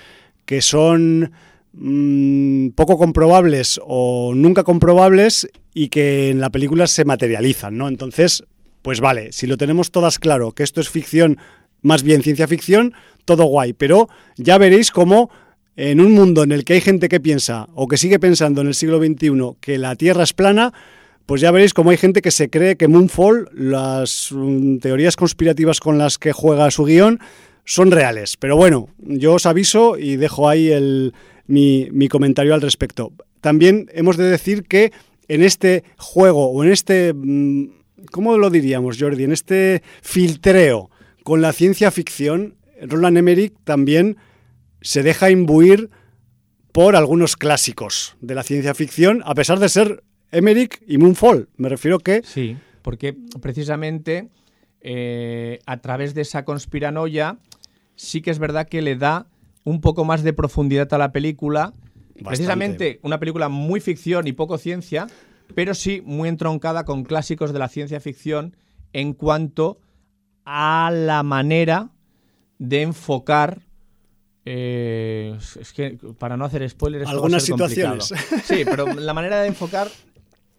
que son mm, poco comprobables o nunca comprobables y que en la película se materializan, ¿no? Entonces, pues vale, si lo tenemos todas claro, que esto es ficción, más bien ciencia ficción, todo guay, pero ya veréis cómo en un mundo en el que hay gente que piensa o que sigue pensando en el siglo XXI que la Tierra es plana, pues ya veréis cómo hay gente que se cree que Moonfall, las mm, teorías conspirativas con las que juega su guion, son reales. Pero bueno, yo os aviso y dejo ahí el, mi, mi comentario al respecto. También hemos de decir que en este juego o en este, mm, ¿cómo lo diríamos, Jordi? En este filtreo con la ciencia ficción, Roland Emmerich también se deja imbuir por algunos clásicos de la ciencia ficción, a pesar de ser Emmerich y Moonfall. Me refiero que... Sí, porque precisamente eh, a través de esa conspiranoia sí que es verdad que le da un poco más de profundidad a la película. Precisamente una película muy ficción y poco ciencia, pero sí muy entroncada con clásicos de la ciencia ficción en cuanto a la manera de enfocar eh, es que para no hacer spoilers algunas situaciones sí pero la manera de enfocar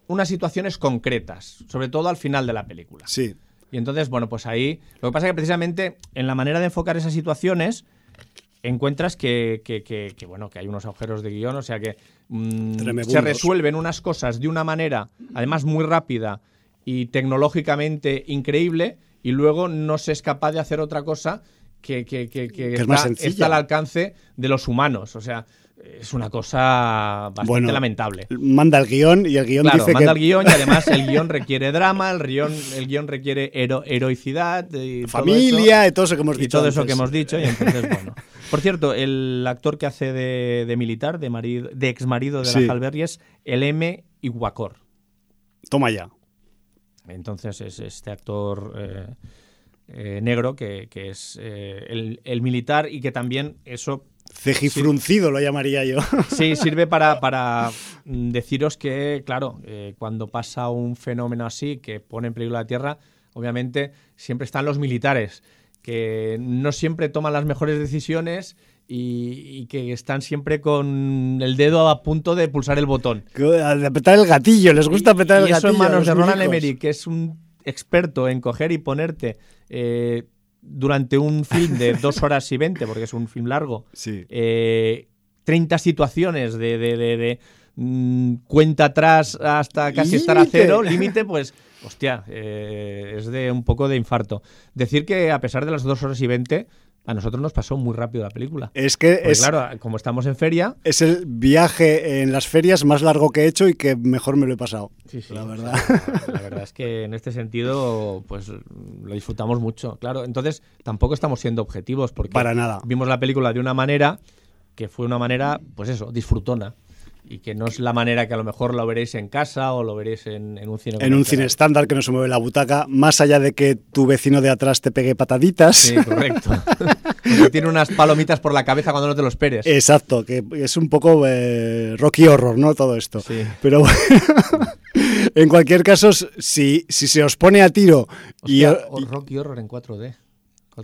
unas situaciones concretas, sobre todo al final de la película. Sí. Y entonces, bueno, pues ahí lo que pasa es que precisamente en la manera de enfocar esas situaciones encuentras que, que, bueno, que hay unos agujeros de guion, o sea que mm, se resuelven unas cosas de una manera, además muy rápida y tecnológicamente increíble, y luego no se es capaz de hacer otra cosa que, que, está, está, al alcance de los humanos. O sea, es una cosa bastante lamentable. Manda el guion y el guion claro, dice manda el guion y además el guion requiere drama, el guion, el guion requiere heroicidad, y familia, y todo eso que hemos dicho. Y todo eso que hemos dicho. Y entonces, bueno. Por cierto, el actor que hace de, militar, de, marido, de ex marido de la Halberry es el M. Iguacor. Toma ya. Entonces es este actor eh, eh, negro que, es eh, el, el militar y que también eso Cejifruncido lo llamaría yo. Sí, sirve para, para mm, deciros que, claro, eh, cuando pasa un fenómeno así que pone en peligro la Tierra, obviamente siempre están los militares, que no siempre toman las mejores decisiones y, que están siempre con el dedo a punto de pulsar el botón. De apretar el gatillo, les gusta apretar el gatillo. Y eso en manos de Ronald Emery, que es un experto en coger y ponerte eh, durante un film de dos horas y veinte, porque es un film largo, sí. 30 eh, situaciones de, de, mm, cuenta atrás hasta casi estar a cero, límite, pues, hostia, eh, es de un poco de infarto. Decir que a pesar de las dos horas y veinte, a nosotros nos pasó muy rápido la pelíula. Es que es. Claro, como estamos en feria. Es el viaje en las ferias más largo que he hecho y que mejor me lo he pasado. Sí, sí. La verdad. la verdad es que en este sentido, pues lo disfrutamos mucho. Claro, entonces tampoco estamos siendo objetivos porque. Para nada. Vimos la película de una manera que fue una manera, pues eso, disfrutona y que no es la manera que a lo mejor lo veréis en casa o lo veréis en, un cine. En un cine estándar que no se mueve la butaca, más allá de que tu vecino de atrás te pegue pataditas. Sí, correcto. tiene unas palomitas por la cabeza cuando no te lo esperes. Exacto, que es un poco eh, Rocky Horror, ¿no? Todo esto. Sí. Pero bueno, en cualquier caso, si, si se os pone a tiro y, Rocky Horror en 4D.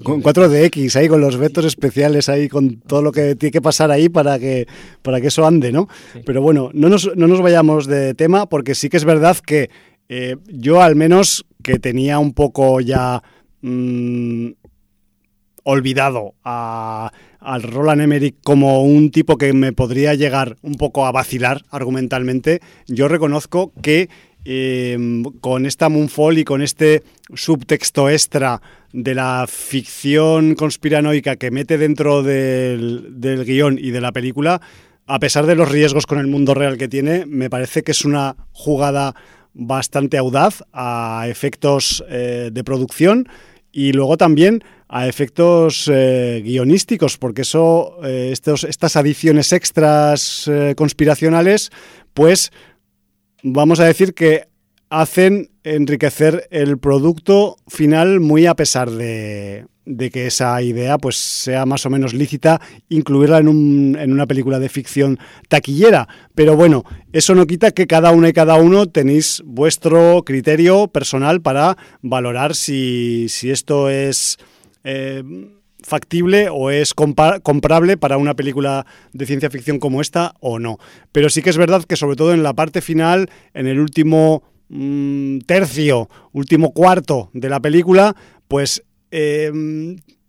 Con 4DX, ahí con los vetos especiales, ahí con todo lo que tiene que pasar ahí para que, para que eso ande, ¿no? Pero bueno, no nos, no nos, vayamos de tema porque sí que es verdad que eh, yo al menos que tenía un poco ya mm, olvidado a, al Roland Emmerich como un tipo que me podría llegar un poco a vacilar argumentalmente, yo reconozco que Em, con esta Moonfall y con este subtexto extra de la ficción conspiranoica que mete dentro del, guion y de la película, a pesar de los riesgos con el mundo real que tiene, me parece que es una jugada bastante audaz a efectos eh, de producción y luego también a efectos eh, guionísticos, porque eso, eh, estas adiciones extras conspiracionales, pues vamos a decir que hacen enriquecer el producto final muy a pesar de, que esa idea pues sea más o menos lícita incluirla en, un, en, una película de ficción taquillera. Pero bueno, eso no quita que cada una y cada uno tenéis vuestro criterio personal para valorar si, si esto es eh, factible o es comprable para una película de ciencia ficción como esta o no. Pero sí que es verdad que sobre todo en la parte final, en el último mmm, tercio, último cuarto de la película, pues eh,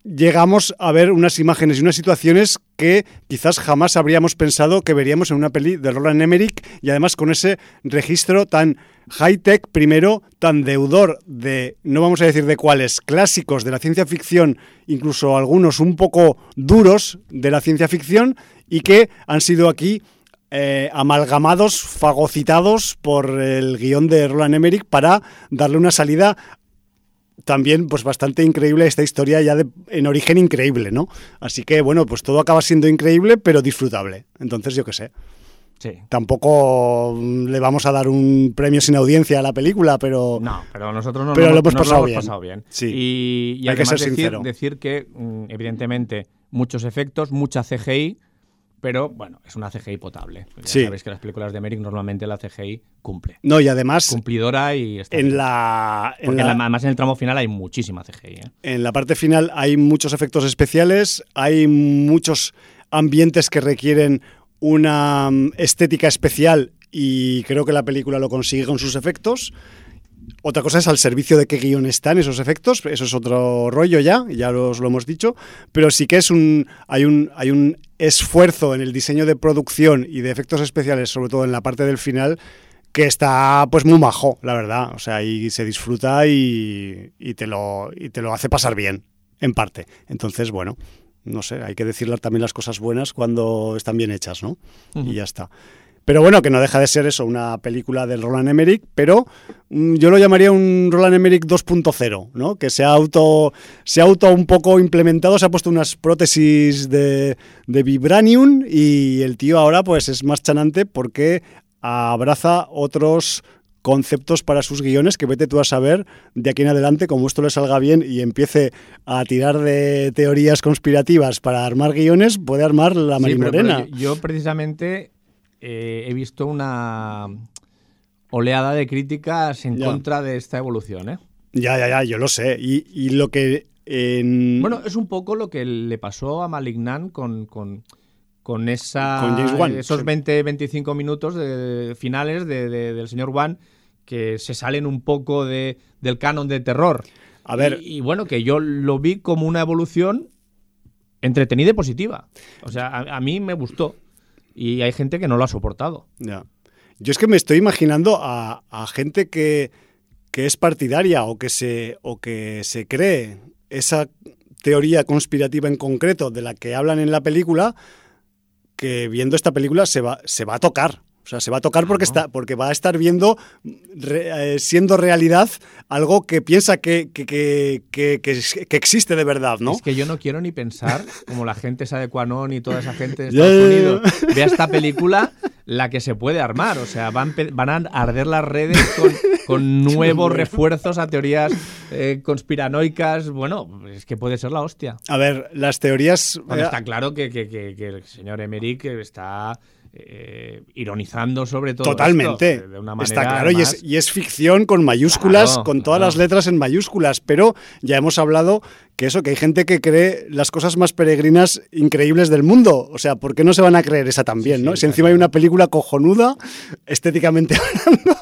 llegamos a ver unas imágenes y unas situaciones que quizás jamás habríamos pensado que veríamos en una peli de Roland Emmerich y además con ese registro tan high-tech, primero, tan deudor de, no vamos a decir de cuáles, clásicos de la ciencia ficción, incluso algunos un poco duros de la ciencia ficción y que han sido aquí eh, amalgamados, fagocitados por el guion de Roland Emmerich para darle una salida también pues bastante increíble esta historia ya de, en origen increíble, ¿no? Así que bueno, pues todo acaba siendo increíble pero disfrutable. Entonces yo qué sé. Sí. Tampoco le vamos a dar un premio sin audiencia a la película, pero no, pero nosotros no pero lo, lo hemos, pasado, lo bien. hemos pasado bien. Sí. Y, y Hay que ser decir, sincero. decir que mm, evidentemente muchos efectos, mucha CGI, pero bueno, es una CGI potable. Ya Sí. sabéis que las películas de Emmerich normalmente la CGI cumple. No, y además Cumplidora y está en bien. la, en Porque la- además en el tramo final hay muchísima CGI. ¿eh? En la parte final hay muchos efectos especiales, hay muchos ambientes que requieren una mm, estética especial y creo que la película lo consigue con sus efectos. Otra cosa es al servicio de qué guion están esos efectos, eso es otro rollo ya, ya os lo hemos dicho, pero sí que es un hay un hay un esfuerzo en el diseño de producción y de efectos especiales, sobre todo en la parte del final, que está pues muy majo, la verdad. O sea, y se disfruta y, y te lo, y te lo hace pasar bien, en parte. Entonces, bueno, no sé, hay que decirle también las cosas buenas cuando están bien hechas, ¿no? Y ya está. Pero bueno, que no deja de ser eso, una película del Roland Emmerich, pero mm, yo lo llamaría un Roland Emmerich 2.0, ¿no? Que se ha auto, se ha auto un poco implementado, se ha puesto unas prótesis de, de vibranium y el tío ahora pues es más chanante porque abraza otros conceptos para sus guiones que vete tú a saber de aquí en adelante como esto le salga bien y empiece a tirar de teorías conspirativas para armar guiones, puede armar la Sí, marimorena. yo, yo precisamente eh, he visto una oleada de críticas en Ya. contra de esta evolución. ¿eh? Ya, ya, ya, yo lo sé. Y, y lo que en... Bueno, es un poco lo que le pasó a Malignant con, con, con esa, Con esos sí. 20-25 minutos de, finales de- de- del señor Wan que se salen un poco de, del canon de terror. A ver. Y, y bueno, que yo lo vi como una evolución entretenida y positiva. O sea, a, a mí me gustó. Y hay gente que no lo ha soportado. Ya. Yo es que me estoy imaginando a, a gente que, que es partidaria o que, se, o que se cree esa teoría conspirativa en concreto de la que hablan en la película, que viendo esta película se va, se va a tocar. O sea, se va a tocar porque, está, porque va a estar viendo, re- eh, siendo realidad, algo que piensa que, que, que, que- existe de verdad, ¿no? Es que yo no quiero ni pensar, como la gente esa de Quanon y toda esa gente de Estados. Unidos, vea esta película, la que se puede armar. O sea, van, van a arder las redes con, con nuevos refuerzos a teorías eh, conspiranoicas. Bueno, es que puede ser la hostia. A ver, las teorías... Cuando eh, está claro que, que- que- que el señor Emmerich está eh, ironizando sobre todo. Totalmente. esto, de una manera, Está claro, y es, y es ficción con mayúsculas, Claro, con todas claro. las letras en mayúsculas, pero ya hemos hablado que eso, que hay gente que cree las cosas más peregrinas increíbles del mundo. O sea, ¿por qué no se van a creer esa también, Sí, no? sí, si encima hay una película cojonuda, estéticamente hablando,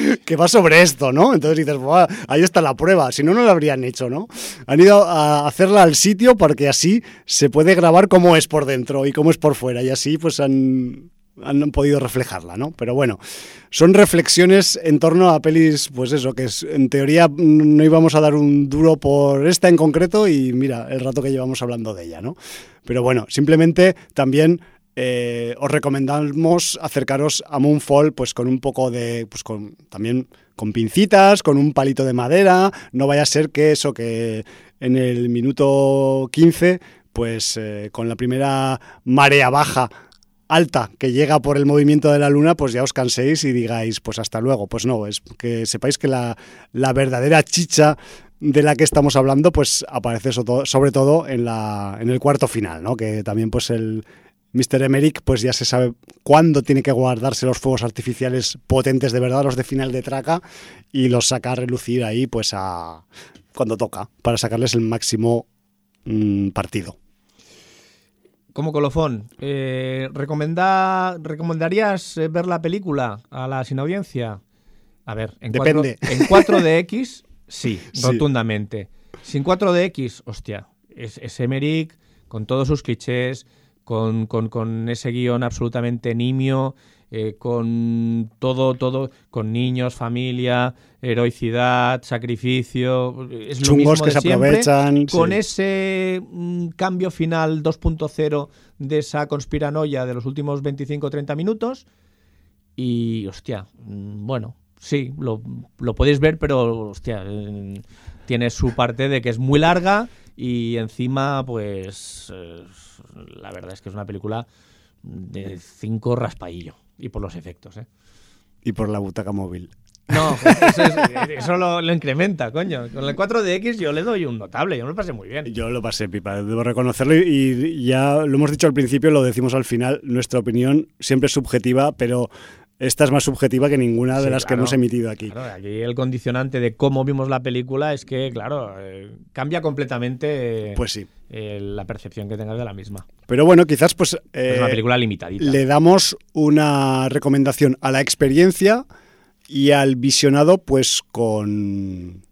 que va sobre esto, ¿no? Entonces dices, "Buah, ahí está la prueba. Si no, no lo habrían hecho, ¿no? Han ido a hacerla al sitio porque así se puede grabar cómo es por dentro y cómo es por fuera. Y así pues han, han podido reflejarla, ¿no? Pero bueno, son reflexiones en torno a pelis, pues eso, que es, en teoría mm, no íbamos a dar un duro por esta en concreto y mira, el rato que llevamos hablando de ella, ¿no? Pero bueno, simplemente también eh, os recomendamos acercaros a Moonfall pues con un poco de, pues con también con pincitas, con un palito de madera, no vaya a ser que eso que en el minuto 15 pues eh, con la primera marea baja alta que llega por el movimiento de la luna, pues ya os canséis y digáis, pues hasta luego. Pues no, es que sepáis que la, la verdadera chicha de la que estamos hablando, pues aparece sobre todo en, la, en el cuarto final, ¿no? Que también pues el Mr. Emmerich pues ya se sabe cuándo tiene que guardarse los fuegos artificiales potentes de verdad, los de final de traca, y los saca a relucir ahí pues a cuando toca, para sacarles el máximo mmm, partido. Como colofón, eh, ¿recomenda, ¿recomendarías eh, ver la película a la sin audiencia? A ver, en, Depende. 4, en 4DX, sí, sí, rotundamente. Sin 4DX, hostia, es, es Emmerich con todos sus clichés, con, con, con ese guion absolutamente nimio, eh, con todo, todo, con niños, familia, heroicidad, sacrificio, es Chungos lo mismo que de se siempre, aprovechan. con sí. ese mm, cambio final 2.0 de esa conspiranoia de los últimos 25-30 minutos y, hostia, mm, bueno, sí, lo, lo podéis ver, pero, hostia, eh, tiene su parte de que es muy larga y encima, pues, eh, la verdad es que es una película de cinco raspaillo y por los efectos, ¿eh? Y por la butaca móvil. No, eso, es, eso lo, lo, incrementa, coño. Con el 4DX yo le doy un notable, yo me lo pasé muy bien. Yo lo pasé pipa, debo reconocerlo y, y ya lo hemos dicho al principio, lo decimos al final, nuestra opinión siempre es subjetiva, pero esta es más subjetiva que ninguna de Sí, las que hemos emitido aquí. Claro, aquí el condicionante de cómo vimos la película es que, claro, eh, cambia completamente Pues sí. eh, la percepción que tengas de la misma. Pero bueno, quizás pues es eh, una película limitadita. le damos una recomendación a la experiencia y al visionado pues con...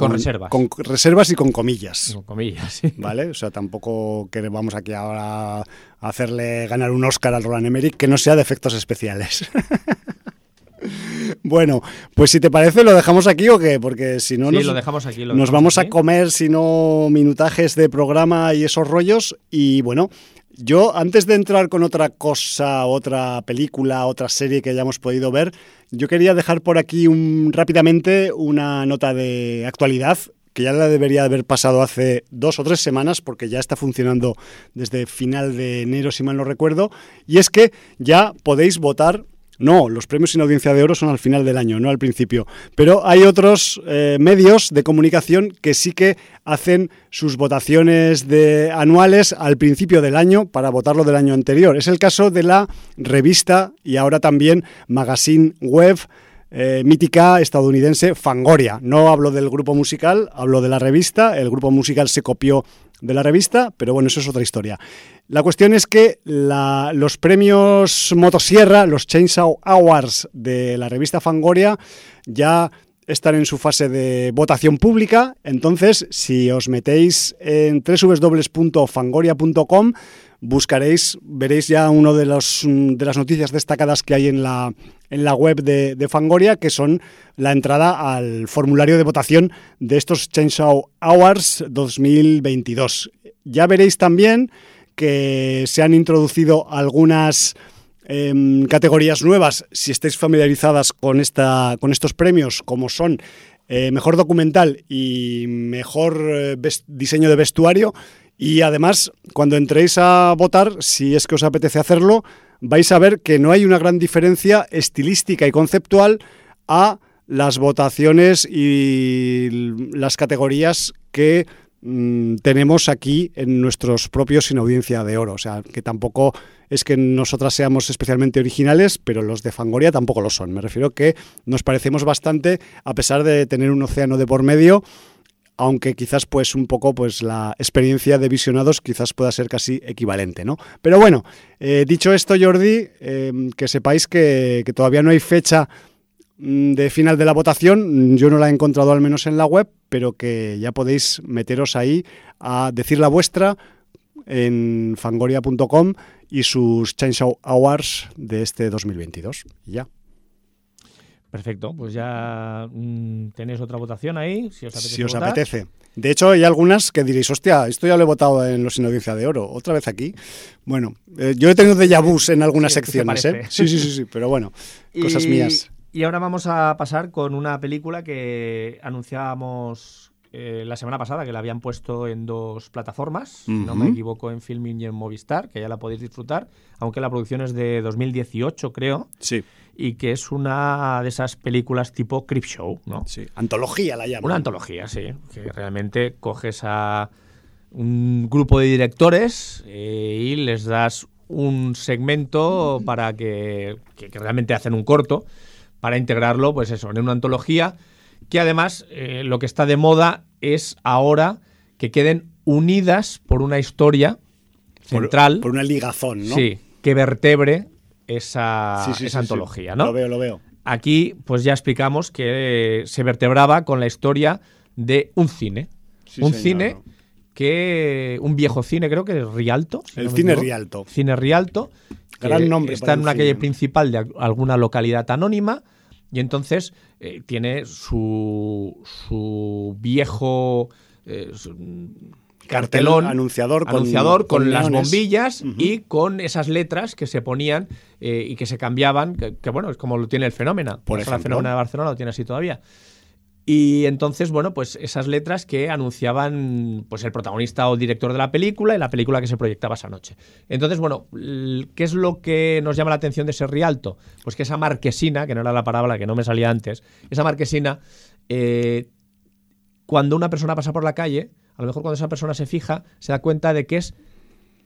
Con reservas. Con reservas y con comillas. Con comillas, sí. ¿Vale? O sea, tampoco que vamos aquí ahora a hacerle ganar un Oscar al Roland Emmerich que no sea de efectos especiales. bueno, pues si te parece, ¿lo dejamos aquí o qué? Porque si no, Sí, nos, lo dejamos aquí. lo nos dejamos vamos aquí. a comer, si no, minutajes de programa y esos rollos. Y bueno, yo antes de entrar con otra cosa, otra película, otra serie que hayamos podido ver, yo quería dejar por aquí un, rápidamente una nota de actualidad que ya la debería haber pasado hace dos o tres semanas, porque ya está funcionando desde final de enero, si mal no recuerdo, y es que ya podéis votar no, los premios sin audiencia de oro son al final del año, no al principio. Pero hay otros eh, medios de comunicación que sí que hacen sus votaciones anuales al principio del año para votarlo del año anterior. Es el caso de la revista y ahora también magazine web eh, mítica estadounidense Fangoria. No hablo del grupo musical, hablo de la revista. El grupo musical se copió de la revista, pero bueno, eso es otra historia. La cuestión es que los premios Motosierra, los Chainsaw Awards de la revista Fangoria, ya están en su fase de votación pública. Entonces, si os metéis en www.fangoria.com, buscaréis, veréis ya una de, los, de las noticias destacadas que hay en la, en la web de, Fangoria, que son la entrada al formulario de votación de estos Chainsaw Awards 2022. Ya veréis también que se han introducido algunas eh, categorías nuevas, si estáis familiarizadas con, esta, con estos premios, como son eh, mejor documental y mejor eh, diseño de vestuario. Y además, cuando entréis a votar, si es que os apetece hacerlo, vais a ver que no hay una gran diferencia estilística y conceptual a las votaciones y las categorías que mmm, tenemos aquí en nuestros propios sin audiencia de oro. O sea, que tampoco es que nosotras seamos especialmente originales, pero los de Fangoria tampoco lo son. Me refiero que nos parecemos bastante, a pesar de tener un océano de por medio, aunque quizás pues un poco pues la experiencia de visionados quizás pueda ser casi equivalente, ¿no? Pero bueno, eh, dicho esto, Jordi, eh, que sepáis que, que, todavía no hay fecha mm, de final de la votación, yo no la he encontrado al menos en la web, pero que ya podéis meteros ahí a decir la vuestra en fangoria.com y sus Chainsaw Awards de este 2022. Y ya. Perfecto, pues ya mmm, tenéis otra votación ahí, si os apetece. Si os votar. apetece. De hecho, hay algunas que diréis, hostia, esto ya lo he votado en los Sin Audiencia de Oro, otra vez aquí. Bueno, eh, yo he tenido déjà vu en algunas Sí, ¿qué te secciones, ¿eh? Sí, sí, sí, sí, pero bueno, cosas Y- mías. Y ahora vamos a pasar con una película que anunciábamos eh, la semana pasada, que la habían puesto en dos plataformas, si no me equivoco, en Filming y en Movistar, que ya la podéis disfrutar, aunque la producción es de 2018, creo, Sí, y que es una de esas películas tipo Creepshow, ¿no? sí. Antología la llaman. Una antología, sí, que realmente coges a un grupo de directores eh, y les das un segmento para que, que- que realmente hacen un corto para integrarlo, pues eso, en una antología que además eh, lo que está de moda es ahora que queden unidas por una historia central, Por, una ligazón, ¿no? sí, que vertebre esa, Sí, sí, esa sí, antología, ¿no? Lo veo, lo veo. Aquí, pues ya explicamos que se vertebraba con la historia de un cine. Un señor. cine que. Un viejo cine, creo que es Rialto. si El no cine. Rialto. Cine Rialto. Gran nombre Está en un una calle cine. principal de al- alguna localidad anónima. Y entonces eh, tiene su, su viejo. eh, su- cartelón anunciador con- anunciador con, con las bombillas y con esas letras que se ponían eh, y que se cambiaban, que, que, bueno, es como lo tiene el fenómeno. Por ejemplo. fenómena de Barcelona lo tiene así todavía. Y entonces, bueno, pues esas letras que anunciaban pues el protagonista o director de la película y la película que se proyectaba esa noche. Entonces, bueno, ¿qué es lo que nos llama la atención de ese Rialto? Pues que esa marquesina, que no era la palabra que no me salía antes, esa marquesina, eh, cuando una persona pasa por la calle, a lo mejor cuando esa persona se fija, se da cuenta de que es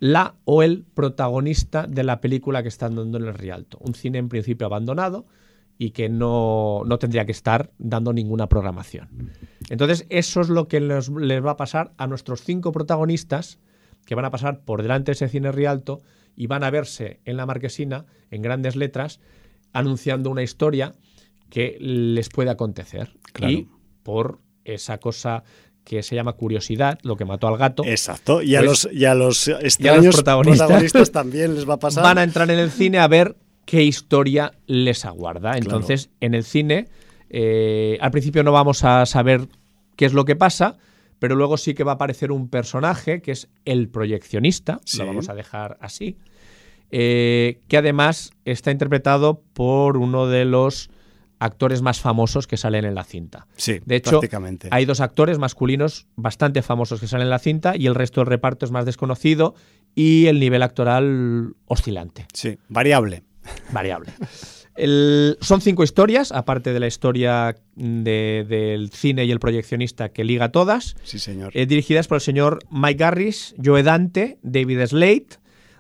la o el protagonista de la película que están dando en el Rialto. Un cine en principio abandonado y que no, no tendría que estar dando ninguna programación. Entonces, eso es lo que les, les va a pasar a nuestros cinco protagonistas que van a pasar por delante de ese cine Rialto y van a verse en la marquesina, en grandes letras, anunciando una historia que les puede acontecer. Claro. Y por esa cosa que se llama curiosidad, lo que mató al gato, Exacto. Y a, Pues- los, y a los extraños protagonistas. protagonistas. también les va a pasar. van a entrar en el cine a ver qué historia les aguarda. Entonces, en el cine, eh, al principio no vamos a saber qué es lo que pasa, pero luego sí que va a aparecer un personaje que es el proyeccionista, Sí. lo vamos a dejar así, eh, que además está interpretado por uno de los actores más famosos que salen en la cinta. Sí, De hecho, prácticamente. hay dos actores masculinos bastante famosos que salen en la cinta y el resto del reparto es más desconocido y el nivel actoral oscilante, Sí, variable. Variable. El- son cinco historias, aparte de la historia de- del cine y el proyeccionista que liga todas, Sí, señor. eh, dirigidas por el señor Mike Garris, Joe Dante, David Slade,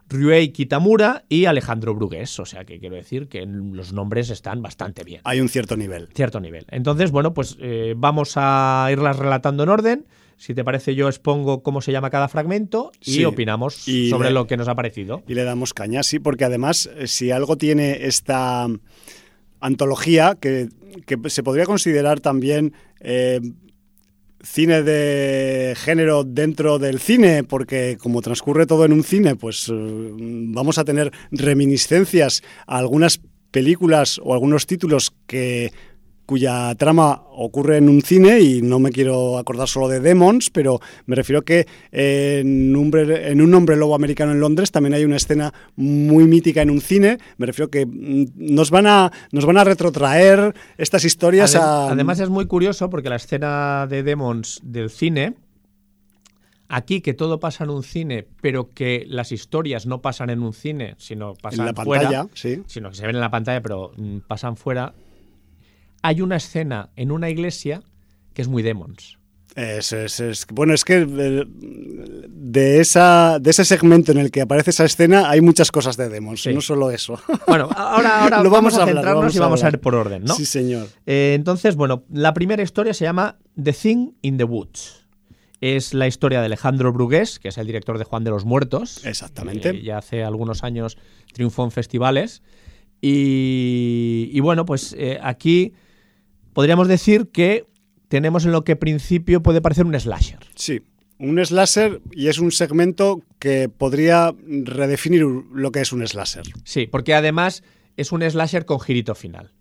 Ryuei Kitamura y Alejandro Brugués. O sea que quiero decir que los nombres están bastante bien Hay un cierto nivel. cierto nivel. Entonces, bueno, pues eh, vamos a irlas relatando en orden. Si te parece, yo expongo cómo se llama cada fragmento y Sí. opinamos Y sobre le- lo que nos ha parecido. Y le damos caña, sí, porque además, eh, si algo tiene esta antología, que, que se podría considerar también eh, cine de género dentro del cine, porque como transcurre todo en un cine, pues eh, vamos a tener reminiscencias a algunas películas o algunos títulos que cuya trama ocurre en un cine y no me quiero acordar solo de Demons, pero me refiero que en, Hombre- en un hombre lobo americano en Londres también hay una escena muy mítica en un cine. Me refiero que mm, nos van a nos van a retrotraer estas historias Adem- a Además, es muy curioso porque la escena de Demons del cine. Aquí que todo pasa en un cine, pero que las historias no pasan en un cine, sino pasan en la fuera, pantalla, sí. sino que se ven en la pantalla, pero mm, pasan fuera. Hay una escena en una iglesia que es muy Demons. Es, es- es- bueno, es que eh, de, esa, de ese segmento en el que aparece esa escena hay muchas cosas de Demons, Sí. no solo eso. Bueno, ahora, ahora Lo vamos, vamos a hablar, centrarnos vamos y vamos a ir por orden, ¿no? Sí, señor. Eh, entonces, bueno, la primera historia se llama The Thing in the Woods. Es la historia de Alejandro Brugués, que es el director de Juan de los Muertos. Exactamente. Eh, ya hace algunos años triunfó en festivales. Y, y bueno, pues eh, aquí podríamos decir que tenemos en lo que en principio puede parecer un slasher. Sí, un slasher y es un segmento que podría redefinir lo que es un slasher. Sí, porque además es un slasher con girito final.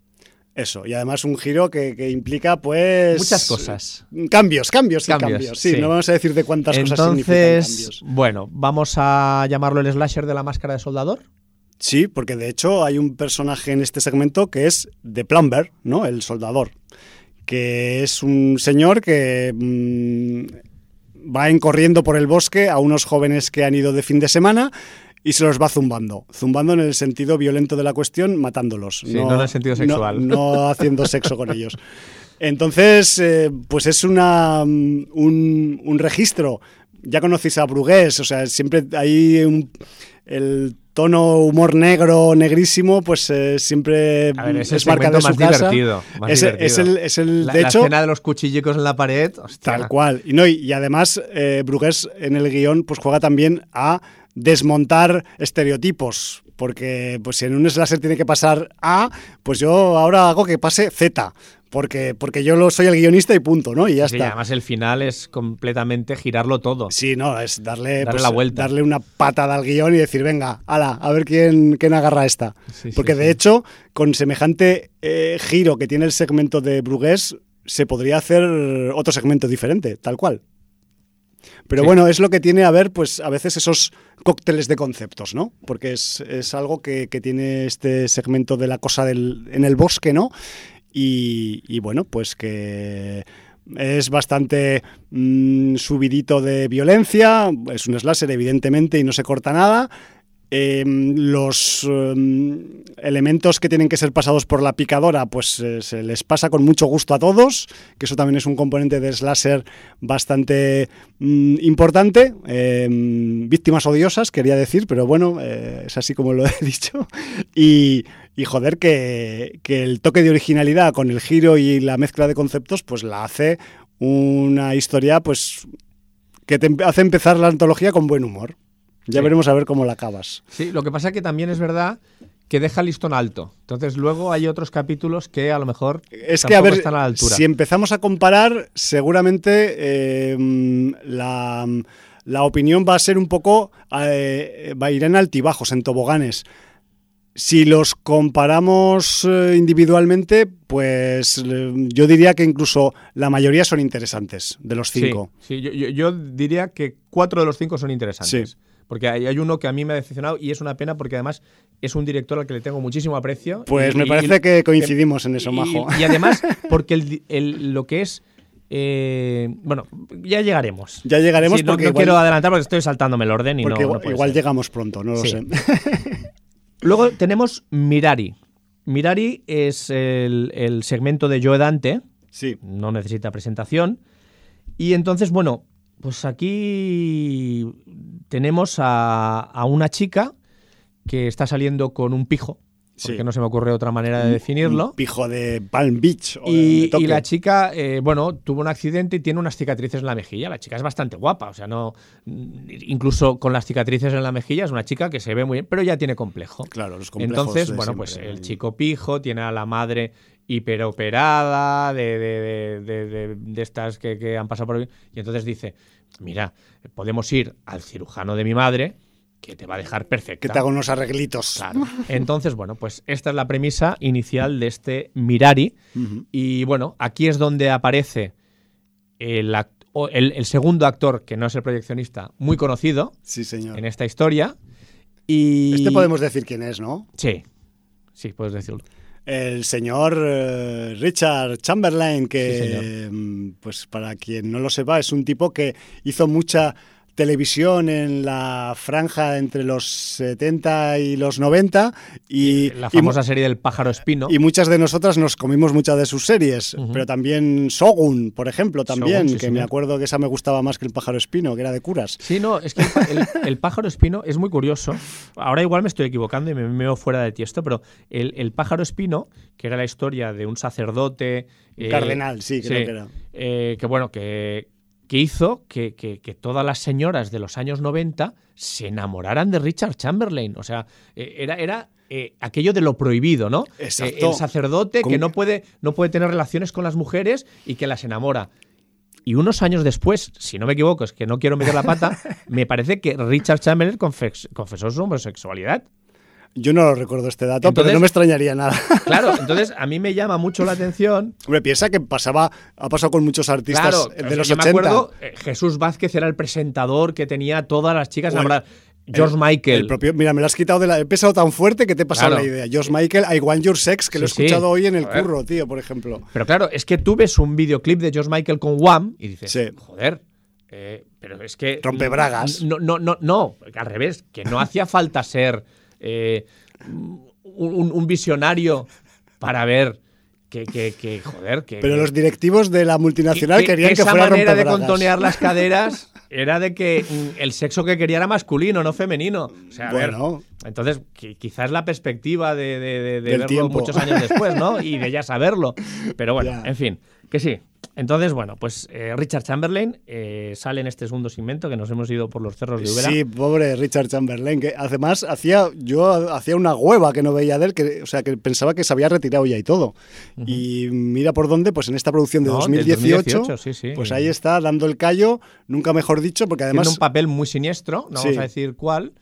Eso, y además un giro que, que implica, pues. Muchas cosas. Cambios, cambios, y Cambios, cambios. Sí, sí. no vamos a decir de cuántas cosas significan Entonces, cambios. bueno, vamos a llamarlo el slasher de la máscara de soldador. Sí, porque de hecho hay un personaje en este segmento que es The Plumber, ¿no? El soldador. Que es un señor que mm, va corriendo por el bosque a unos jóvenes que han ido de fin de semana y se los va zumbando. Zumbando en el sentido violento de la cuestión, matándolos. Sí, no en el sentido sexual. No, no haciendo sexo con ellos. Entonces, eh, pues es una, mm, un, un registro. Ya conocéis a Brugués, o sea, siempre hay un, el tono humor negro, negrísimo, pues eh, siempre ver, es el es marca de su más casa. divertido. más Es, divertido. es el, es el- la, de la hecho, escena de los cuchillicos en la pared. hostia. Tal cual. Y, no, y, y además, eh, Brugués en el guion pues juega también a desmontar estereotipos. Porque pues, si en un slasher tiene que pasar A, pues yo ahora hago que pase Z. Porque, porque yo lo soy el guionista y punto, ¿no? Y ya Sí, está. además el final es completamente girarlo todo. Sí, no, es darle, Darle pues, la vuelta. darle una patada al guion y decir, venga, ala, a ver quién, quién agarra esta. Sí, sí, Porque de hecho, con semejante eh, giro que tiene el segmento de Brugués, se podría hacer otro segmento diferente, tal cual. Pero Sí. bueno, es lo que tiene a ver, pues a veces esos cócteles de conceptos, ¿no? Porque es, es algo que, que tiene este segmento de la cosa del, en el bosque, ¿no? Y, y bueno, pues que es bastante mm, subidito de violencia, es un slasher evidentemente y no se corta nada. Eh, los eh, elementos que tienen que ser pasados por la picadora, pues eh, se les pasa con mucho gusto a todos, que eso también es un componente de slasher bastante mm, importante. Eh, víctimas odiosas, quería decir, pero bueno, eh, es así como lo he dicho. Y, y joder, que, que el toque de originalidad con el giro y la mezcla de conceptos, pues la hace una historia, pues que te hace empezar la antología con buen humor. Ya Sí. veremos a ver cómo la acabas. Sí, lo que pasa es que también es verdad que deja el listón alto. Entonces luego hay otros capítulos que a lo mejor Es que, a tampoco ver, están a la altura. si empezamos a comparar, seguramente eh, la, la opinión va a ser un poco, eh, va a ir en altibajos, en toboganes. Si los comparamos eh, individualmente, pues yo diría que incluso la mayoría son interesantes de los cinco. Sí, yo, yo- yo diría que cuatro de los cinco son interesantes. Sí. Porque hay, hay uno que a mí me ha decepcionado y es una pena porque además es un director al que le tengo muchísimo aprecio. Pues y- me parece y- que coincidimos en eso, Majo. Y, además, porque el, el- lo que es. eh, bueno, ya llegaremos. Ya llegaremos Sí, no, porque no igual- quiero adelantar porque estoy saltándome el orden y no- no igual, igual llegamos pronto, no lo Sí. sé. Luego tenemos Mirari. Mirari es el, el segmento de Joe Dante, Sí. no necesita presentación. Y entonces, bueno, pues aquí tenemos a, a una chica que está saliendo con un pijo, porque Sí. no se me ocurre otra manera de definirlo. Un pijo de Palm Beach. o Y, de y la chica, eh, bueno, tuvo un accidente y tiene unas cicatrices en la mejilla. La chica es bastante guapa, o sea, no. Incluso con las cicatrices en la mejilla es una chica que se ve muy bien, pero ya tiene complejo. Claro, los complejos Entonces, bueno, pues el chico pijo tiene a la madre hiperoperada, de, de, de, de- estas que, que han pasado por... Y entonces dice, mira, podemos ir al cirujano de mi madre, que te va a dejar perfecta. Que te hago unos arreglitos. Claro. Entonces, bueno, pues esta es la premisa inicial de este Mirari. Y bueno, aquí es donde aparece el, el- el segundo actor, que no es el proyeccionista, muy conocido Sí, señor. en esta historia. Y... Este podemos decir quién es, ¿no? Sí, sí, puedes decirlo. El señor eh, Richard Chamberlain, que, mm, pues para quien no lo sepa, es un tipo que hizo mucha televisión en la franja entre los 70 y los 90 y, La y famosa serie del pájaro espino. y muchas de nosotras nos comimos muchas de sus series, pero también Shogun, por ejemplo, también, Shogun, sí, que me acuerdo que esa me gustaba más que el pájaro espino, que era de curas. Sí, no, es que el, pa- el- el pájaro espino es muy curioso. Ahora igual me estoy equivocando y me veo fuera de tiesto, pero el, el pájaro espino, que era la historia de un sacerdote. Un cardenal, sí, creo que era. eh, que bueno, que, que hizo que, que- que todas las señoras de los años 90 se enamoraran de Richard Chamberlain. O sea, eh, era, era eh, aquello de lo prohibido, ¿no? Exacto. Eh, el sacerdote que no puede, no puede tener relaciones con las mujeres y que las enamora. Y unos años después, si no me equivoco, es que no quiero meter la pata, me parece que Richard Chamberlain confes- confesó su homosexualidad. Yo no lo recuerdo este dato, pero no me extrañaría nada. Claro, entonces a mí me llama mucho la atención. Hombre, piensa que pasaba, ha pasado con muchos artistas Claro, de los yo 80. me acuerdo, eh, Jesús Vázquez era el presentador que tenía a todas las chicas Bueno. George Michael. El propio, mira, me lo has quitado de la. He pesado tan fuerte que te he pasado Claro. la idea. George Michael, I Want Your Sex, que lo he sí. escuchado hoy en el curro, tío, por ejemplo. Pero claro, es que tú ves un videoclip de George Michael con Wham y dices, Sí. joder, eh, pero es que... Rompebragas. No, no, no, no, al revés, que no hacía falta ser eh, un, un visionario para ver que, que, que, joder, que... Pero los directivos de la multinacional que- querían que, esa fuera manera de contonear las caderas era de que mm, el sexo que quería era masculino, no femenino. O sea, a ver, Bueno. entonces qui- quizás la perspectiva de, de- de- de Del verlo tiempo. muchos años después, ¿no? Y de ya saberlo. Pero bueno, Ya. en fin, que sí. Entonces, bueno, pues eh, Richard Chamberlain eh, sale en este segundo segmento que nos hemos ido por los cerros de Úbeda. Sí, pobre Richard Chamberlain, que además hacía, yo hacía una hueva que no veía de él, que, o sea, que pensaba que se había retirado ya y todo. Y mira por dónde, pues en esta producción de No, del 2018, 2018, sí, sí. pues ahí está, dando el callo, nunca mejor dicho, porque Tiene además, un papel muy siniestro, no Sí. vamos a decir cuál.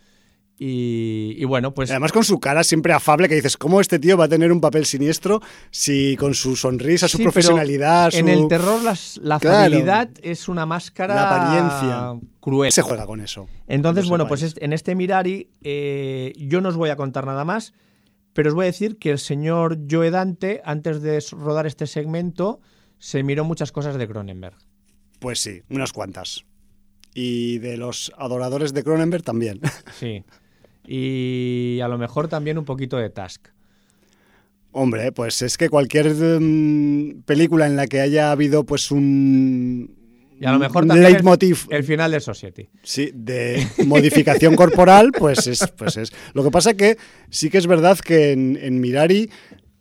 Y, y bueno, pues además con su cara siempre afable, que dices, ¿cómo este tío va a tener un papel siniestro si con su sonrisa, su Sí, profesionalidad, En su... el terror las- la Claro. afabilidad es una máscara La apariencia. cruel. se juega con eso? Entonces, bueno, pues es- en este Mirari eh, yo no os voy a contar nada más, pero os voy a decir que el señor Joe Dante, antes de rodar este segmento, se miró muchas cosas de Cronenberg. Pues sí, unas cuantas. Y de los adoradores de Cronenberg también. Sí. Y a lo mejor también un poquito de Task. Hombre, pues es que cualquier mm, película en la que haya habido pues un, Y a lo mejor también el- El final de Society. sí, de modificación corporal, pues es, pues es. Lo que pasa que sí que es verdad que en, en Mirari,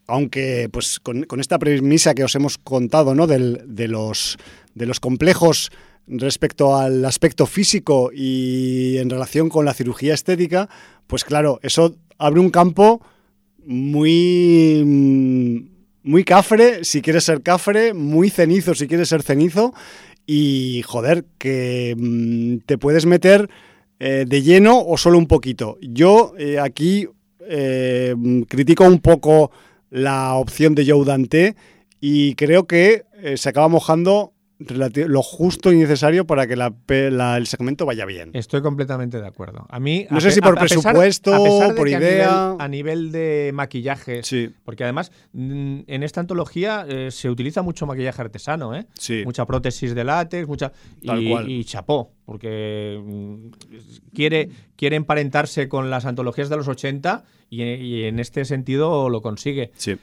aunque pues con, con esta premisa que os hemos contado, ¿no? Del- de, los, de los complejos respecto al aspecto físico y en relación con la cirugía estética, pues claro, eso abre un campo muy muy cafre si quieres ser cafre, muy cenizo si quieres ser cenizo y joder, que mm, te puedes meter eh, de lleno o solo un poquito. Yo eh, aquí eh, critico un poco la opción de Joe Dante y creo que se acaba mojando lo justo y necesario para que la pe- la- el segmento vaya bien. Estoy completamente de acuerdo. A mí, No a sé si por a- presupuesto, a pesar de por a idea. nivel- A nivel, de maquillaje, Sí, porque además mm, en esta antología eh, se utiliza mucho maquillaje artesano, ¿eh? sí. Mucha prótesis de látex, mucha Tal y, cual. y chapó, porque mm, quiere, quiere emparentarse con las antologías de los 80 y, y en este sentido lo consigue. Sí.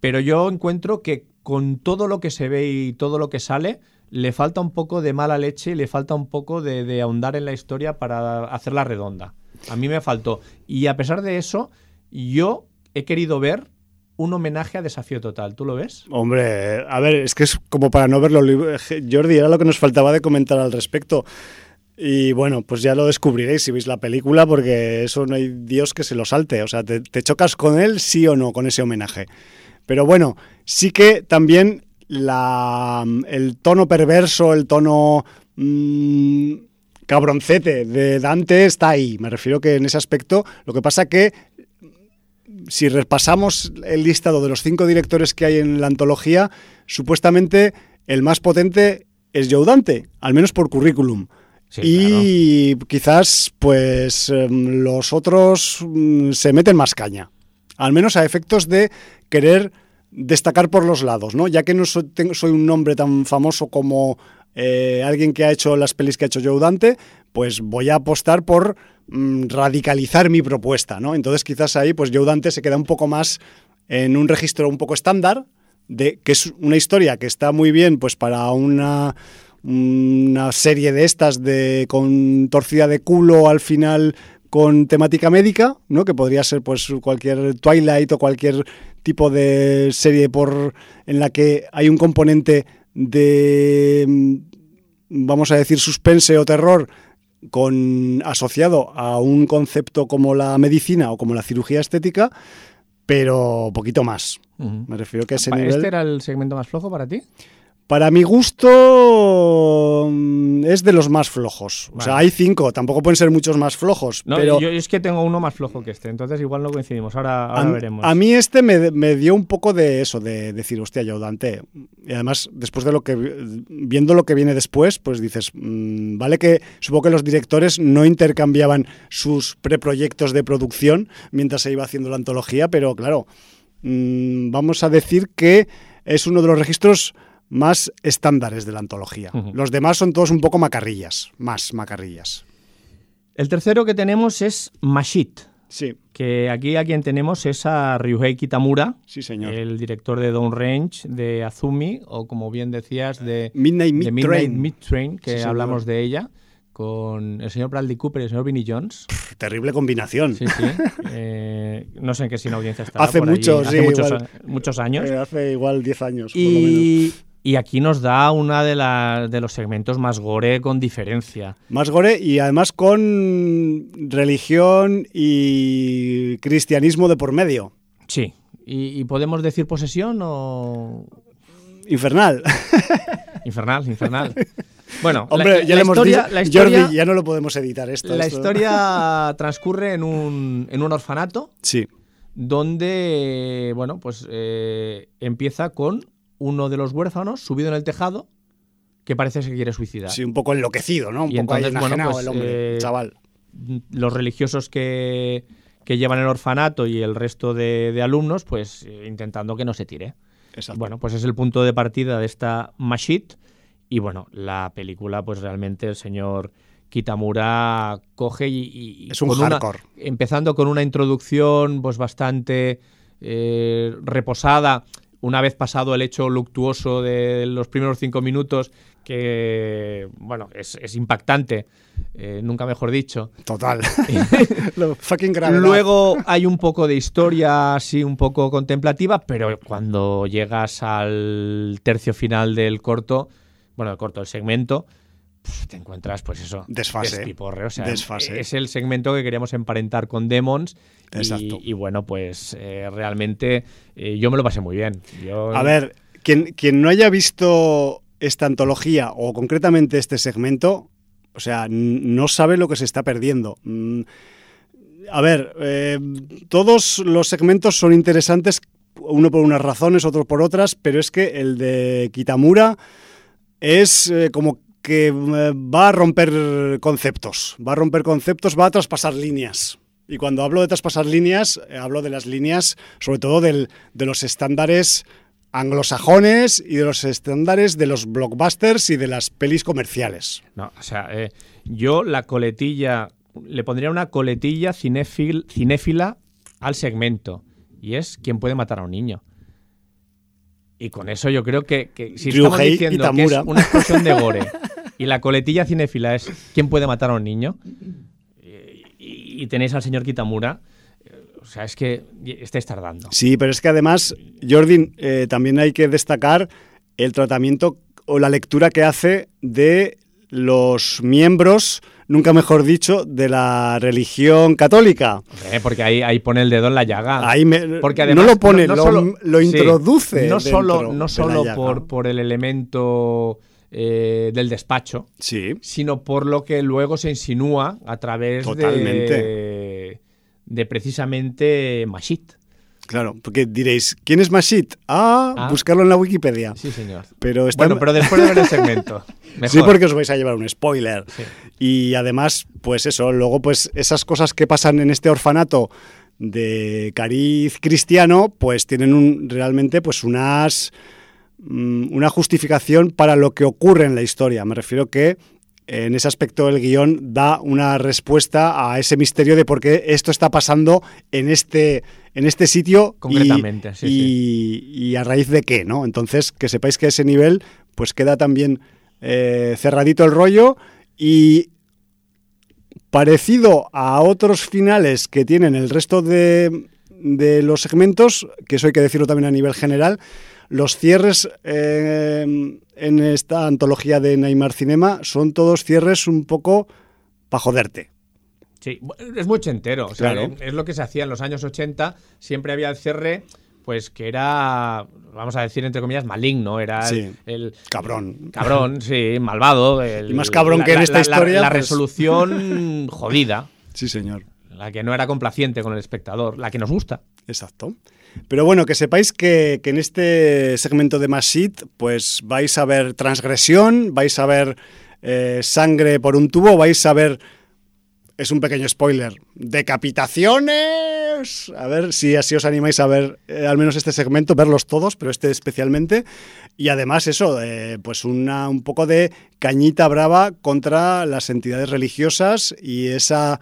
Pero yo encuentro que con todo lo que se ve y todo lo que sale, le falta un poco de mala leche le falta un poco de, de ahondar en la historia para hacerla redonda. A mí me faltó. Y a pesar de eso, yo he querido ver un homenaje a Desafío Total. ¿Tú lo ves? Hombre, a ver, es que es como para no verlo. Jordi, era lo que nos faltaba de comentar al respecto. Y bueno, pues ya lo descubriréis si veis la película, porque eso no hay Dios que se lo salte. O sea, te chocas con él, sí o no, con ese homenaje. Pero bueno, sí que también la, el tono perverso, el tono mm, cabroncete de Dante está ahí. Me refiero que en ese aspecto, lo que pasa que si repasamos el listado de los cinco directores que hay en la antología, supuestamente el más potente es Joe Dante, al menos por currículum. Sí, y quizás, pues, em, los otros mm, se meten más caña. Al menos a efectos de querer destacar por los lados, ¿no? Ya que no soy, un nombre tan famoso como eh, alguien que ha hecho las pelis que ha hecho Joe Dante, pues voy a apostar por mm, radicalizar mi propuesta, ¿no? Entonces quizás ahí, pues Joe Dante se queda un poco más en un registro un poco estándar, de que es una historia que está muy bien, pues para una una serie de estas de con torcida de culo al final con temática médica, ¿no? Que podría ser pues cualquier Twilight o cualquier tipo de serie por en la que hay un componente de mm, vamos a decir suspense o terror con asociado a un concepto como la medicina o como la cirugía estética, pero poquito más. Me refiero que ese nivel ¿Este era el segmento más flojo para ti? Para mi gusto mm, es de los más flojos. O sea, hay cinco, tampoco pueden ser muchos más flojos. No, pero yo es que tengo uno más flojo que este, entonces igual no coincidimos. Ahora, ahora a, veremos. a mí este me, me dio un poco de eso, de decir, hostia, yo Dante. Y además, después de lo que viendo lo que viene después, pues dices, mm, vale que supongo que los directores no intercambiaban sus preproyectos de producción mientras se iba haciendo la antología, pero claro, mm, vamos a decir que es uno de los registros más estándares de la antología. Los demás son todos un poco macarrillas, más macarrillas. El tercero que tenemos es Mashit, Sí, que aquí a quien tenemos es a Ryuhei Kitamura, sí, señor. el director de Downrange, de Azumi, o como bien decías, de, Midnight de Meat Midnight Train. Que Sí, hablamos de ella, con el señor Bradley Cooper y el señor Vinnie Jones. Terrible combinación. Sí, sí. Eh, no sé en qué sin audiencia está. Hace mucho, hace sí, muchos, muchos años. Eh, hace igual 10 años, por lo menos. Y, aquí nos da una de, la- de los segmentos más gore con diferencia. Más gore y además con religión y cristianismo de por medio. Sí. ¿Y, y podemos decir posesión o Infernal. infernal? Infernal. Bueno, Hombre, la, ya le hemos historia, dicho. la historia, Jordi, ya no lo podemos editar esto. la esto- historia transcurre en un, en un orfanato Sí, donde, bueno, pues eh, empieza con uno de los huérfanos subido en el tejado que parece que quiere suicidar. sí, un poco enloquecido, ¿no? Un Y poco entonces, bueno, pues, el hombre, eh, chaval. los religiosos que, que llevan el orfanato y el resto de, de alumnos, pues eh, intentando que no se tire. Exacto. Bueno, pues es el punto de partida de esta Mashit. Y bueno, la película, pues realmente el señor Kitamura coge y. es un una- hardcore. empezando con una introducción pues bastante eh, reposada, una vez pasado el hecho luctuoso de los primeros cinco minutos, que bueno, es, es impactante, eh, nunca mejor dicho. Total. Lo fucking. Luego hay un poco de historia así un poco contemplativa, pero cuando llegas al tercio final del corto, bueno, el corto, el segmento, te encuentras pues eso, Desfase. despiporre, o sea, Desfase. es el segmento que queríamos emparentar con Demons y- Exacto. Y, bueno, pues eh, realmente eh, yo me lo pasé muy bien. Yo- A ver, quien, quien no haya visto esta antología o concretamente este segmento, o sea, no sabe lo que se está perdiendo. Mm, A ver, eh, todos los segmentos son interesantes, uno por unas razones, otro por otras, pero es que el de Kitamura es eh, como que eh, va a romper conceptos, va a romper conceptos, va a traspasar líneas. Y cuando hablo de traspasar líneas, eh, hablo de las líneas, sobre todo del- de los estándares anglosajones y de los estándares de los blockbusters y de las pelis comerciales. No, o sea, eh, yo la coletilla, le pondría una coletilla cinéfil- cinéfila al segmento. Y es quién puede matar a un niño. Y con eso yo creo que, que si estamos Ryuhei diciendo que es una explosión de gore y la coletilla cinéfila es quién puede matar a un niño y, y tenéis al señor Kitamura, o sea, es que estáis tardando. Sí, pero es que además, Jordi, eh, también hay que destacar el tratamiento o la lectura que hace de los miembros, nunca mejor dicho, de la religión católica. Eh, porque ahí, ahí pone el dedo en la llaga. Ahí me- Porque además, no lo pone, no- no lo, solo- lo sí, introduce. no solo, de no la solo llaga. por, por el elemento eh, del despacho, Sí, sino por lo que luego se insinúa a través de, Totalmente. de precisamente Mashit. claro, porque diréis, ¿quién es Mashit? Ah, Ah. buscarlo en la Wikipedia. Sí, señor. Pero está Bueno, pero después de ver el segmento. Mejor. Sí, porque os vais a llevar un spoiler. Sí. Y además, pues eso, luego pues esas cosas que pasan en este orfanato de cariz cristiano, pues tienen un, realmente pues unas una justificación para lo que ocurre en la historia. Me refiero que en ese aspecto el guion da una respuesta a ese misterio de por qué esto está pasando en este, en este sitio y- Concretamente, sí, y, y a raíz de qué, ¿no? Entonces, que sepáis que a ese nivel pues queda también eh, cerradito el rollo y parecido a otros finales que tienen el resto de, de los segmentos, que eso hay que decirlo también a nivel general, los cierres eh, en esta antología de Neymar Cinema son todos cierres un poco para joderte. Sí, es muy ochentero. O sea, Claro. es lo que se hacía en los años 80. Siempre había el cierre pues que era, vamos a decir entre comillas, maligno, era Sí. el, el- Cabrón. cabrón, sí, malvado. el- Y más cabrón la- que en esta la- la- historia, La, pues- resolución jodida, Sí, señor. La que no era complaciente con el espectador, la que nos gusta. Exacto. Pero bueno, que sepáis que, que en este segmento de Masit, pues vais a ver transgresión, vais a ver eh, sangre por un tubo, vais a ver. Es un pequeño spoiler. ¡Decapitaciones! A ver si así os animáis a ver eh, al menos este segmento, verlos todos, pero este especialmente. Y además, eso, eh, pues una, un poco de cañita brava contra las entidades religiosas y esa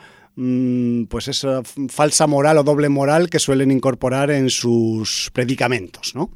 pues esa falsa moral o doble moral que suelen incorporar en sus predicamentos, ¿no?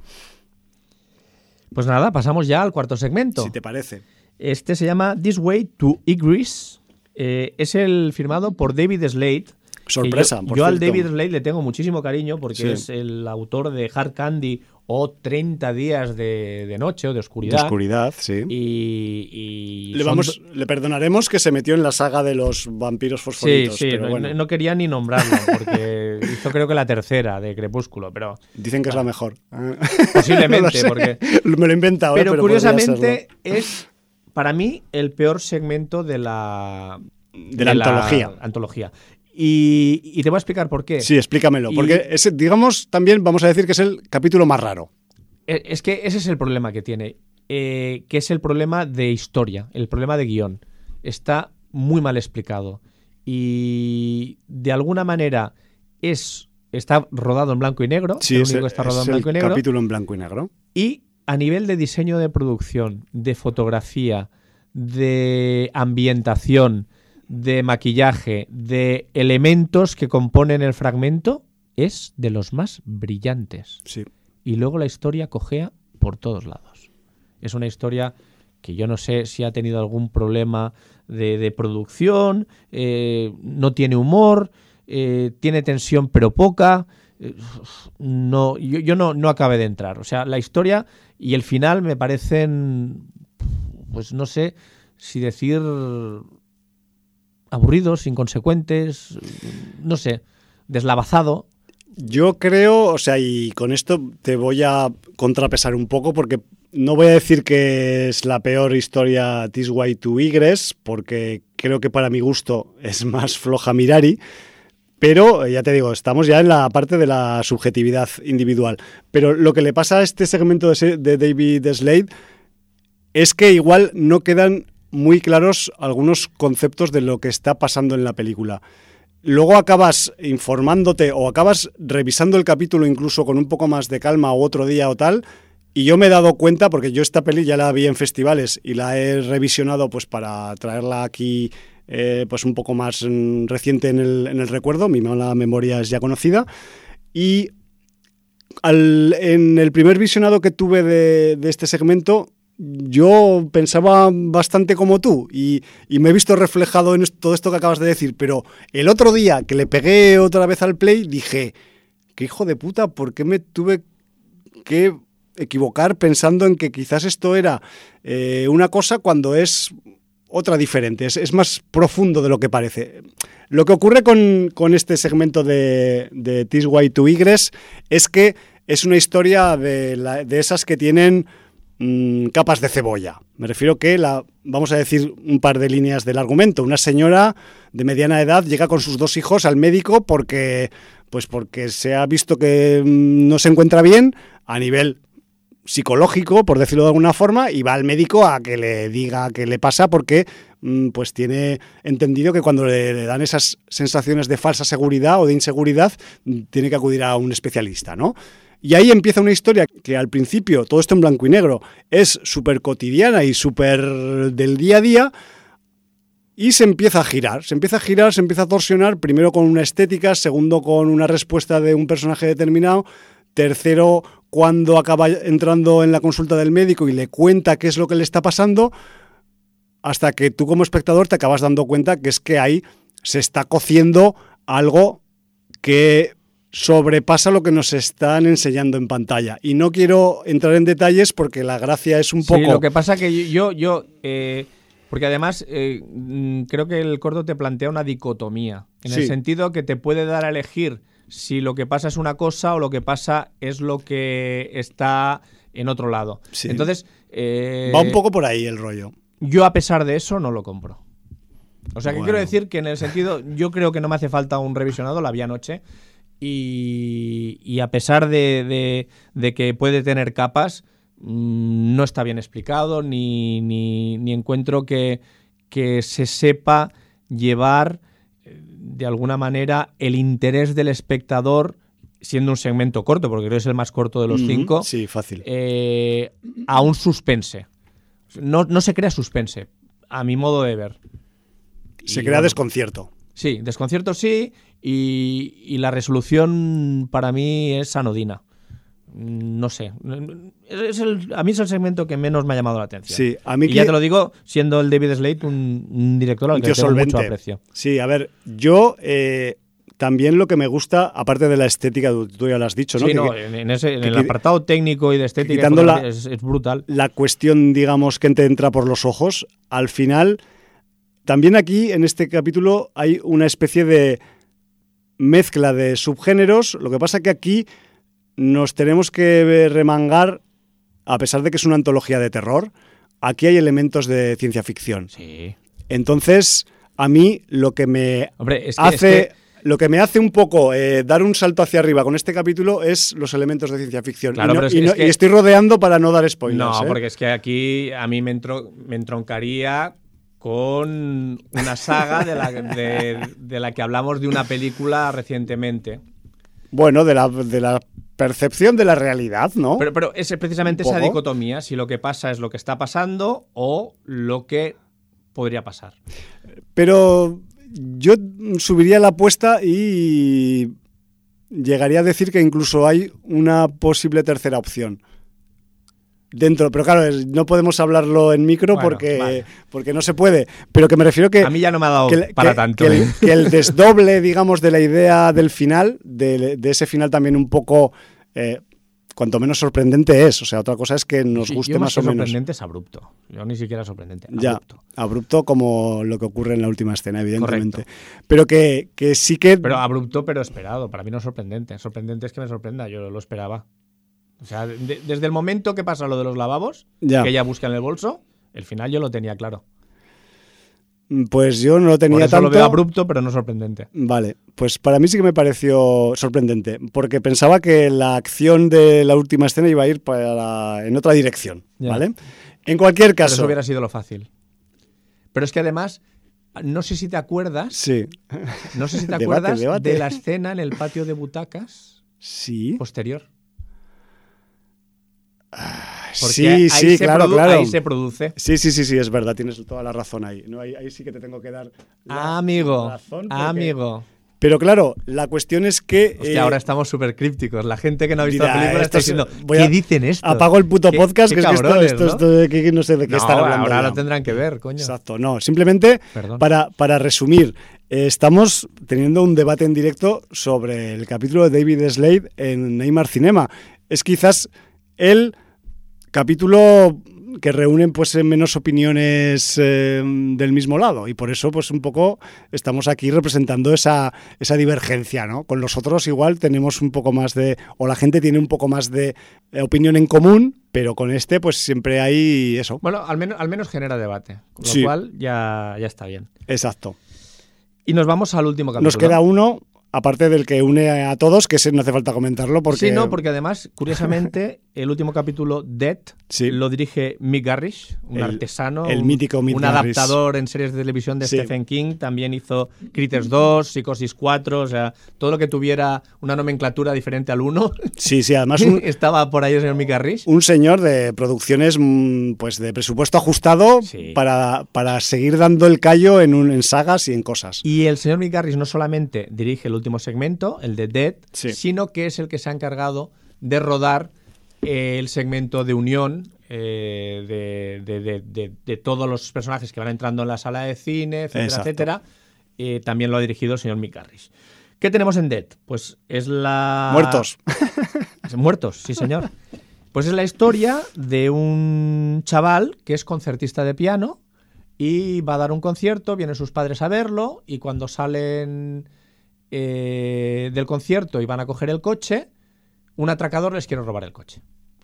Pues nada, pasamos ya al cuarto segmento. Si te parece. Este se llama This Way to Igris. Eh, es el firmado por David Slade. Sorpresa, Yo, por yo al. David Slade le tengo muchísimo cariño porque Sí. es el autor de Hard Candy o 30 días de, de noche o de De oscuridad. oscuridad, sí. Y, y le, vamos, le perdonaremos que se metió en la saga de los vampiros Sí, fosforitos, sí, pero no, bueno, no quería ni nombrarlo porque hizo creo que la tercera de Crepúsculo, pero dicen que es la mejor. Ah. posiblemente, No porque Me lo he inventado, ¿eh? Pero, curiosamente es para mí el peor segmento de la De la antología. antología. Y, y te voy a explicar por qué. Sí, explícamelo. Y- Porque ese, digamos, también vamos a decir que es el capítulo más raro. Eh, Es que ese es el problema que tiene, eh, que es el problema de historia, el problema de guion. Está muy mal explicado y de alguna manera es está rodado en blanco y negro, Sí, es, único es el blanco y negro. capítulo en blanco y negro. Y a nivel de diseño de producción, de fotografía, de ambientación, de maquillaje, de elementos que componen el fragmento, es de los más brillantes. Sí. Y luego la historia cojea por todos lados. Es una historia que yo no sé si ha tenido algún problema de, de producción, eh, no tiene humor, eh, tiene tensión pero poca. eh, No, yo, yo no, no acabé de entrar. O sea, la historia y el final me parecen, pues no sé si decir aburridos, inconsecuentes, no sé, deslavazado. Yo creo, o sea, y con esto te voy a contrapesar un poco porque no voy a decir que es la peor historia This Way to Igres, porque creo que para mi gusto es más floja Mirari, pero eh, ya te digo, estamos ya en la parte de la subjetividad individual. Pero lo que le pasa a este segmento de, David Slade es que igual no quedan muy claros algunos conceptos de lo que está pasando en la película luego acabas informándote o acabas revisando el capítulo incluso con un poco más de calma o otro día o tal. Y yo me he dado cuenta, porque yo esta peli ya la vi en festivales y la he revisionado pues para traerla aquí eh, pues un poco más mm, reciente en el, en el recuerdo, mi mala memoria es ya conocida. Y en el primer visionado que tuve de este segmento, yo pensaba bastante como tú y, y me he visto reflejado en todo esto que acabas de decir, pero el otro día que le pegué otra vez al play dije, qué hijo de puta, ¿por qué me tuve que equivocar pensando en que quizás esto era eh, una cosa cuando es otra diferente, es, es más profundo de lo que parece. Lo que ocurre con, con este segmento de, de This Way to Igres es que es una historia de, de esas que tienen mm, capas de cebolla. Me refiero que la, vamos a decir un par de líneas del argumento. Una señora de mediana edad llega con sus dos hijos al médico porque, pues porque se ha visto que mm, no se encuentra bien a nivel psicológico, por decirlo de alguna forma, y va al médico a que le diga qué le pasa porque mm, pues tiene entendido que cuando le, le dan esas sensaciones de falsa seguridad o de inseguridad, mm, tiene que acudir a un especialista, ¿no? Y ahí empieza una historia que al principio, todo esto en blanco y negro, es súper cotidiana y súper del día a día, y se empieza a girar, se empieza a girar, se empieza a torsionar, primero con una estética, segundo con una respuesta de un personaje determinado, tercero cuando acaba entrando en la consulta del médico y le cuenta qué es lo que le está pasando, hasta que tú como espectador te acabas dando cuenta que es que ahí se está cociendo algo que sobrepasa lo que nos están enseñando en pantalla. Y no quiero entrar en detalles porque la gracia es un Sí, poco... lo que pasa que yo, yo eh, porque además eh, mm, creo que el corto te plantea una dicotomía, en el sentido que te puede dar a elegir si lo que pasa es una cosa o lo que pasa es lo que está en otro lado. Sí. Entonces, eh, Va un poco por ahí el rollo. yo a pesar de eso no lo compro. O sea, que Bueno. quiero decir que en el sentido, yo creo que no me hace falta un revisionado, la vi anoche. Y, y a pesar de, de- de que puede tener capas, mm, no está bien explicado, ni, ni- ni encuentro que, que se sepa llevar eh, de alguna manera el interés del espectador, siendo un segmento corto, porque creo que es el más corto de los cinco, Sí, fácil. eh, a un suspense. No, no se crea suspense, a mi modo de ver. Se y crea bueno, desconcierto. Sí, desconcierto sí, y, y la resolución para mí es anodina. Mm, No sé. Es- el- a mí es el segmento que menos me ha llamado la atención. Sí, a mí y que- ya te lo digo, siendo el David Slade un, un director al que tengo solvente. mucho aprecio. Sí, a ver, yo eh, también lo que me gusta, aparte de la estética, tú ya lo has dicho, ¿no? Sí, Que- no, que en, en ese- en que el qui- apartado técnico y de estética la- es, es brutal. la cuestión, digamos, que te entra por los ojos, al final, también aquí en este capítulo hay una especie de mezcla de subgéneros. Lo que pasa que aquí nos tenemos que remangar, a pesar de que es una antología de terror, aquí hay elementos de ciencia ficción. Sí. Entonces, a mí lo que me Hombre, es que, hace es que- lo que me hace un poco eh, dar un salto hacia arriba con este capítulo es los elementos de ciencia ficción. Claro, y, no- es y que- no- es que- y estoy rodeando para no dar spoilers. No, ¿eh? porque es que aquí a mí me, entro- me entroncaría con una saga de la, de, de la que hablamos de una película recientemente. Bueno, de la, de la percepción de la realidad, ¿no? Pero, pero es precisamente esa dicotomía, si lo que pasa es lo que está pasando o lo que podría pasar. Pero yo subiría la apuesta y llegaría a decir que incluso hay una posible tercera opción. Dentro, pero claro, no podemos hablarlo en micro Bueno, porque, vale. porque no se puede. Pero que me refiero que. A mí ya no me ha dado que, para que- tanto. que el, ¿eh? que el desdoble, digamos, de la idea del final, de, de ese final también un poco, eh, cuanto menos sorprendente es. O sea, otra cosa es que nos Sí, guste yo más o menos. sorprendente es abrupto. Yo ni siquiera sorprendente. Ya, abrupto. abrupto como lo que ocurre en la última escena, evidentemente. Correcto. Pero que, que sí que... Pero abrupto, pero esperado. Para mí no es sorprendente. Sorprendente es que me sorprenda. Yo lo esperaba. O sea, de- desde el momento que pasa lo de los lavabos, Ya. que ella busca en el bolso, el final yo lo tenía claro. Pues yo no lo tenía Por eso tanto... lo veo abrupto, pero no sorprendente. Vale, pues para mí sí que me pareció sorprendente, porque pensaba que la acción de la última escena iba a ir para, en otra dirección, Ya. ¿vale? En cualquier Pero eso caso... hubiera sido lo fácil. Pero es que además, no sé si te acuerdas, Sí. no sé si te Debate, acuerdas debate. de la escena en el patio de butacas Sí. posterior. Porque Sí, ahí sí, se claro, claro. Ahí se produce. Sí, sí, sí, sí, es verdad, tienes toda la razón ahí. No, ahí, ahí sí que te tengo que dar la amigo, razón porque- amigo. Pero claro, la cuestión es que... Hostia, eh, ahora estamos súper crípticos. La gente que no ha visto dirá, la película está diciendo, voy ¿qué dicen esto? Apago el puto ¿Qué- podcast, que es que esto, ¿no? esto de que no sé de qué No, están hablando. ahora ya. lo tendrán que ver, coño. Exacto, no. Simplemente, Perdón. para, para resumir, eh, estamos teniendo un debate en directo sobre el capítulo de David Slade en Neymar Cinema. Es quizás el capítulo que reúnen pues menos opiniones eh, del mismo lado y por eso pues un poco estamos aquí representando esa, esa divergencia, ¿no? Con los otros igual tenemos un poco más de, o la gente tiene un poco más de eh, opinión en común, pero con este pues siempre hay eso. Bueno, al menos, al menos genera debate. Con lo Sí. cual ya, ya está bien. Exacto. Y nos vamos al último capítulo. Nos queda uno, aparte del que une a todos, que ese no hace falta comentarlo porque... Sí, no, porque además, curiosamente, el último capítulo, Dead, Sí. lo dirige Mick Garrish, un El- artesano, el un- mítico Mick un Garrish. adaptador en series de televisión de Sí. Stephen King. También hizo Critters 2, Psicosis 4, o sea, todo lo que tuviera una nomenclatura diferente al 1 Sí, sí, además un, estaba por ahí el señor Mick Garrish. un señor de producciones mm, pues de presupuesto ajustado Sí. para, para seguir dando el callo en, un, en sagas y en cosas. Y el señor Mick Garris no solamente dirige el último segmento, el de Dead, sino que es el que se ha encargado de rodar el segmento de unión eh, de, de- de- de- de todos los personajes que van entrando en la sala de cine, etcétera, Exacto. etcétera. Eh, también lo ha dirigido el señor Mick Garris. ¿Qué tenemos en Dead? Pues es la... Muertos. Muertos, sí señor. Pues es la historia de un chaval que es concertista de piano y va a dar un concierto, vienen sus padres a verlo y cuando salen eh, del concierto y van a coger el coche, un atracador les quiere robar el coche.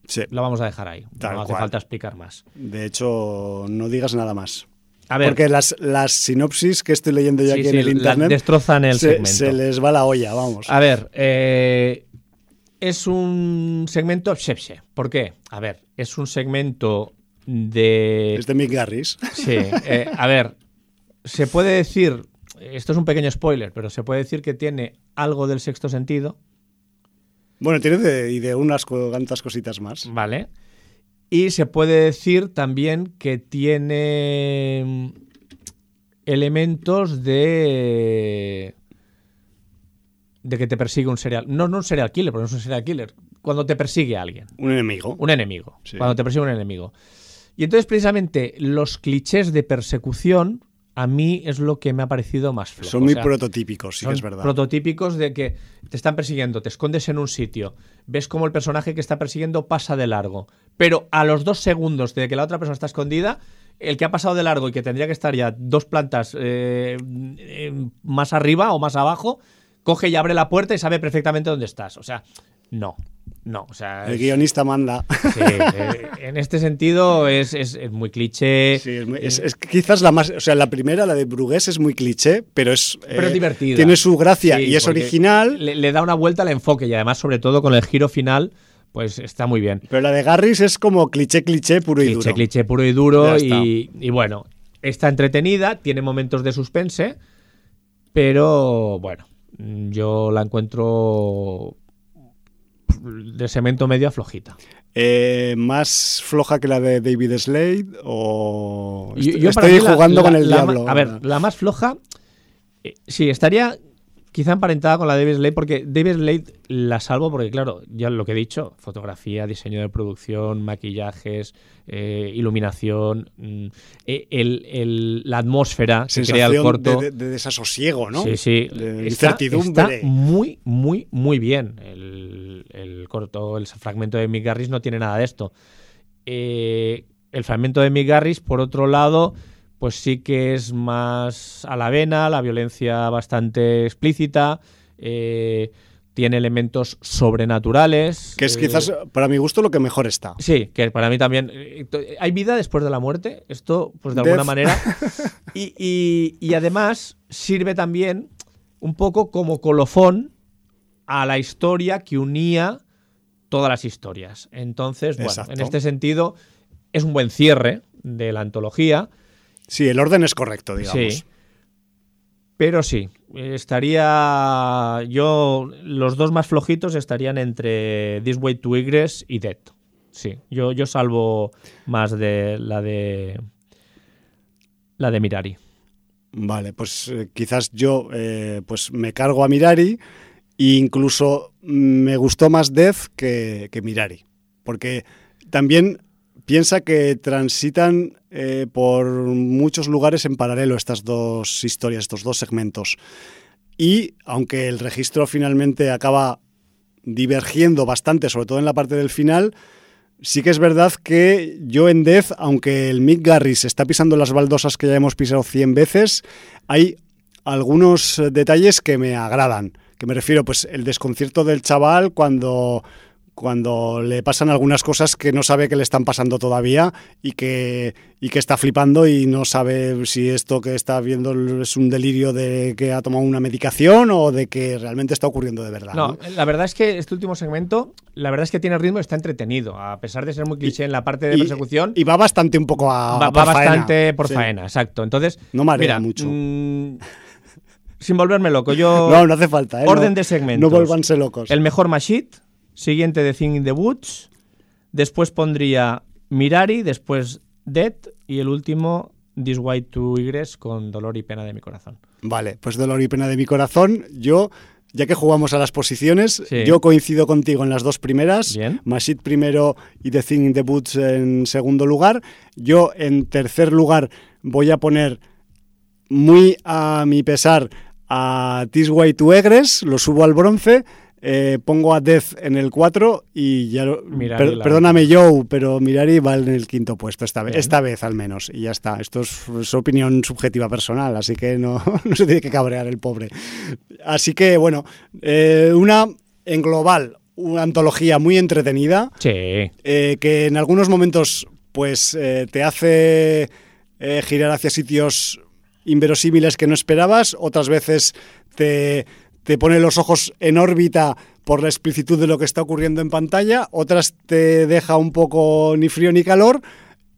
Sí, Lo vamos a dejar ahí. Tal no hace cual. falta explicar más. de hecho, no digas nada más. A ver, Porque las, las sinopsis que estoy leyendo yo sí, aquí sí, en el internet destrozan el se, segmento. se les va la olla, vamos. A ver, eh, es un segmento Shepse. ¿Por qué? A ver, es un segmento de... Es de Mick Garris. Sí, eh, a ver, se puede decir, esto es un pequeño spoiler, pero se puede decir que tiene algo del sexto sentido, Bueno, tiene de, y de unas cuantas cositas más. ¿vale? Y se puede decir también que tiene mm, elementos de de que te persigue un serial, no, no un serial killer, porque no es un serial killer, cuando te persigue a alguien. Un enemigo. Un enemigo. Sí. Cuando te persigue un enemigo. Y entonces, precisamente, los clichés de persecución a mí es lo que me ha parecido más flojo. Son muy O sea, prototípicos, sí que es verdad. prototípicos de que te están persiguiendo, te escondes en un sitio, ves como el personaje que está persiguiendo pasa de largo, pero a los dos segundos de que la otra persona está escondida, el que ha pasado de largo y que tendría que estar ya dos plantas eh, eh, más arriba o más abajo, coge y abre la puerta y sabe perfectamente dónde estás. O sea, no, no, o sea... El es- guionista manda. Sí, eh, en este sentido es, es- es muy cliché. Sí, es, muy- es- es quizás la más. O sea, la primera, la de Brugués, es muy cliché, pero es. Pero es eh, divertida. Tiene su gracia Sí, y es original. Le, le da una vuelta al enfoque y además, sobre todo con el giro final, pues está muy bien. Pero la de Garris es como cliché, cliché puro y Cliché, duro. cliché puro y duro. Y, y bueno, está entretenida, tiene momentos de suspense, pero bueno, yo la encuentro de segmento medio flojita. Eh, ¿Más floja que la de David Slade? ¿O Yo- estoy jugando la- con el la diablo? A ver, la más floja, eh, sí, estaría quizá emparentada con la de David Slade, porque David Slade la salvo porque, claro, ya lo que he dicho, fotografía, diseño de producción, maquillajes, eh, iluminación, mm, eh, el- el- la atmósfera que crea el corto. de, de- de desasosiego, ¿no? Sí, sí. De Está, incertidumbre. está muy, muy, muy bien. El, el corto, el fragmento de Mick Garris no tiene nada de esto. Eh, el fragmento de Mick Garris, por otro lado, pues sí que es más a la vena, la violencia bastante explícita, eh, tiene elementos sobrenaturales. Que es eh, quizás, para mi gusto, lo que mejor está. Sí, que para mí también. eh, ¿Hay vida después de la muerte? Esto, pues de alguna manera. Y, y- y además sirve también un poco como colofón a la historia que unía todas las historias. Entonces, bueno, Exacto. en este sentido, es un buen cierre de la antología. Sí, el orden es correcto, digamos. Sí. Pero sí, estaría. Yo. Los dos más flojitos estarían entre This Way to Egress y Dead. Sí, yo, yo salvo más de la de. La de Mirari. Vale, pues eh, quizás yo eh, pues me cargo a Mirari e incluso me gustó más Death que, que Mirari. Porque también piensa que transitan eh, por muchos lugares en paralelo estas dos historias, estos dos segmentos. Y aunque el registro finalmente acaba divergiendo bastante, sobre todo en la parte del final, sí que es verdad que yo en Death, aunque el Mick Garris está pisando las baldosas que ya hemos pisado 100 veces, hay algunos eh, detalles que me agradan. Que me refiero, pues, el desconcierto del chaval cuando, cuando le pasan algunas cosas que no sabe que le están pasando todavía y que, y que está flipando y no sabe si esto que está viendo es un delirio de que ha tomado una medicación o de que realmente está ocurriendo de verdad. No, ¿no? la verdad es que este último segmento, la verdad es que tiene ritmo y está entretenido. A pesar de ser muy cliché en la parte de Y- persecución, Y va bastante un poco a. va, por faena. bastante por Sí. faena, exacto. Entonces, No marea mira, mucho. mm, sin volverme loco, yo. No, no hace falta, ¿eh? Orden No- de segmentos. No vuelvanse locos. El mejor Mashit, siguiente de Thing in the Woods, después pondría Mirari, después Dead y el último This Way to Egress con Dolor y Pena de mi corazón. Vale, pues dolor y pena de mi corazón. Yo, ya que jugamos a las posiciones, Sí. yo coincido contigo en las dos primeras. Bien. Primero y The Thing in the Boots en segundo lugar. Yo en tercer lugar voy a poner muy a mi pesar a This Way to Egress, lo subo al bronce. Eh, pongo a Death en el 4 y ya lo, per- perdóname Joe, pero Mirari va en el quinto puesto esta vez, Bien. esta vez al menos y ya está. Esto es, es opinión subjetiva personal, así que no, no se tiene que cabrear el pobre. Así que bueno, eh, una en global, una antología muy entretenida Sí. eh, que en algunos momentos pues te hace girar hacia sitios inverosímiles que no esperabas, otras veces te, te pone los ojos en órbita por la explicitud de lo que está ocurriendo en pantalla, otras te deja un poco ni frío ni calor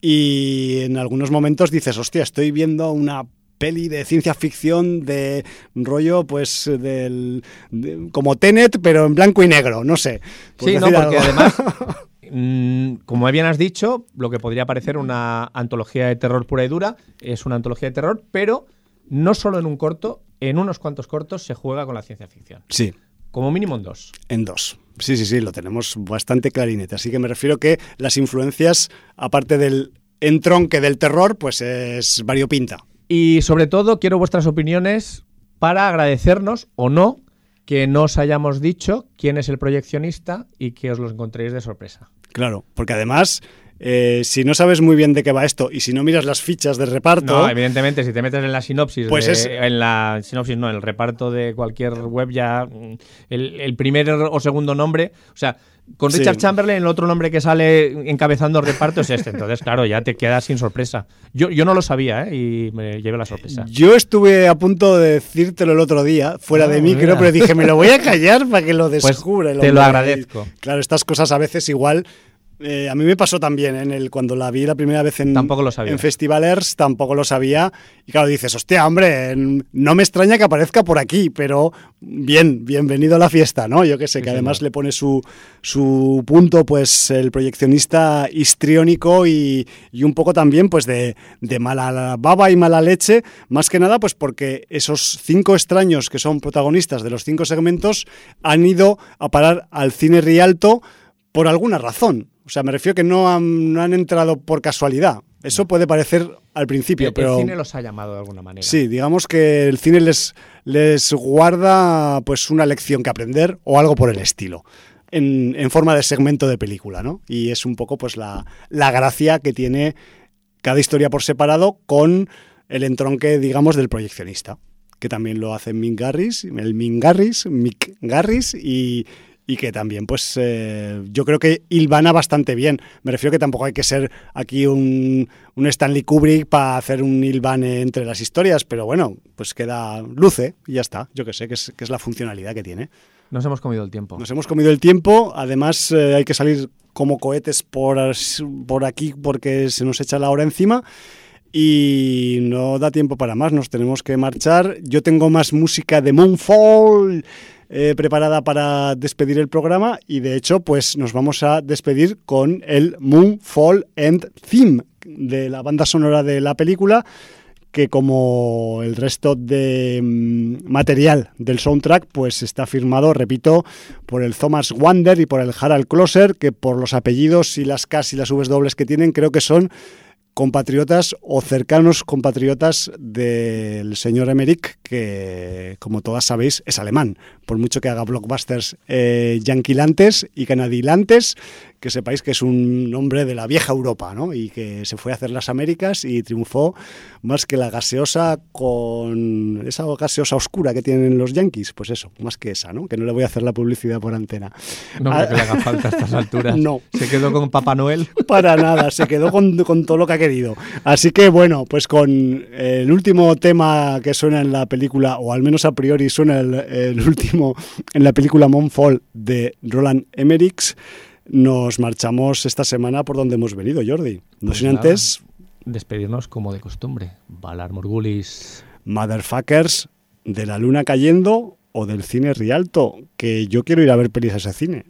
y en algunos momentos dices, hostia, estoy viendo una peli de ciencia ficción de rollo pues del de- como Tenet pero en blanco y negro no sé Sí, no, porque algo. además, mm, como bien has dicho, lo que podría parecer una antología de terror pura y dura es una antología de terror, pero no solo en un corto, en unos cuantos cortos se juega con la ciencia ficción. sí Como mínimo en dos. En dos. Sí, sí, sí, lo tenemos bastante clarinete. Así que me refiero que las influencias, aparte del entronque del terror, pues es variopinta. Y sobre todo quiero vuestras opiniones para agradecernos o no que no os hayamos dicho quién es el proyeccionista y que os lo encontréis de sorpresa. Claro, porque además, eh, si no sabes muy bien de qué va esto y si no miras las fichas de reparto, No, evidentemente, si te metes en la sinopsis, Pues de- es- en la sinopsis, no, en el reparto de cualquier web ya mm, el, el primer o segundo nombre, o sea, con Sí. Richard Chamberlain el otro nombre que sale encabezando el reparto es este, entonces claro, ya te quedas sin sorpresa. Yo, yo no lo sabía, ¿eh? y me llevé la sorpresa. yo estuve a punto de decírtelo el otro día, fuera Ah, de micro, mira. pero dije, me lo voy a callar para que lo Pues descubra. te lo agradezco. Claro, estas cosas a veces igual. Eh, a mí me pasó también en el cuando la vi la primera vez en, Tampoco lo sabía. en Festivalers, tampoco lo sabía. Y claro, dices, hostia, hombre, no me extraña que aparezca por aquí, pero bien, bienvenido a la fiesta, ¿no? Yo que sé, Sí, que además le pone su, su punto, pues el proyeccionista histriónico y, y un poco también, pues de, de mala baba y mala leche, más que nada, pues porque esos cinco extraños que son protagonistas de los cinco segmentos han ido a parar al cine Rialto por alguna razón. O sea, me refiero que no han, no han entrado por casualidad. Eso puede parecer al principio, El- pero El cine los ha llamado de alguna manera. sí, digamos que el cine les, les guarda pues una lección que aprender o algo por el estilo. En, en forma de segmento de película, ¿no? Y es un poco pues la, la gracia que tiene cada historia por separado con el entronque, digamos, del proyeccionista, que también lo hace Mick Garris, el Mick Garris, Mick Garris y, y que también, pues, eh, yo creo que hilvana bastante bien. Me refiero que tampoco hay que ser aquí un, un Stanley Kubrick para hacer un hilvane entre las historias, pero bueno, pues queda luce y ya está. Yo que sé, que es, que es la funcionalidad que tiene. Nos hemos comido el tiempo. Nos hemos comido el tiempo, además eh, hay que salir como cohetes por, por aquí porque se nos echa la hora encima y no da tiempo para más, nos tenemos que marchar. Yo tengo más música de Moonfall eh, preparada para despedir el programa y de hecho pues nos vamos a despedir con el Moonfall End Theme de la banda sonora de la película que como el resto de mm, material del soundtrack, pues está firmado, repito, por el Thomas Wander y por el Harald Closer, que por los apellidos y las Ks y las Vs dobles que tienen, creo que son compatriotas o cercanos compatriotas del señor Emmerich, que como todas sabéis es alemán, por mucho que haga blockbusters eh, yanquilantes y canadilantes, que sepáis que es un hombre de la vieja Europa, ¿no? Y que se fue a hacer las Américas y triunfó más que la gaseosa con esa gaseosa oscura que tienen los yankees, pues eso, más que esa, ¿no? Que no le voy a hacer la publicidad por antena. No creo que le haga falta a estas alturas. No. Se quedó con Papá Noel. Para nada, se quedó con, con todo lo que ha querido. Así que bueno, pues con el último tema que suena en la película, o al menos a priori suena el, el último en la película Moonfall de Roland Emmerich, nos marchamos esta semana por donde hemos venido, Jordi. No Pues sin nada. antes, Despedirnos como de costumbre. Valar Morgulis. Motherfuckers de la luna cayendo o del cine Rialto, que yo quiero ir a ver pelis a ese cine.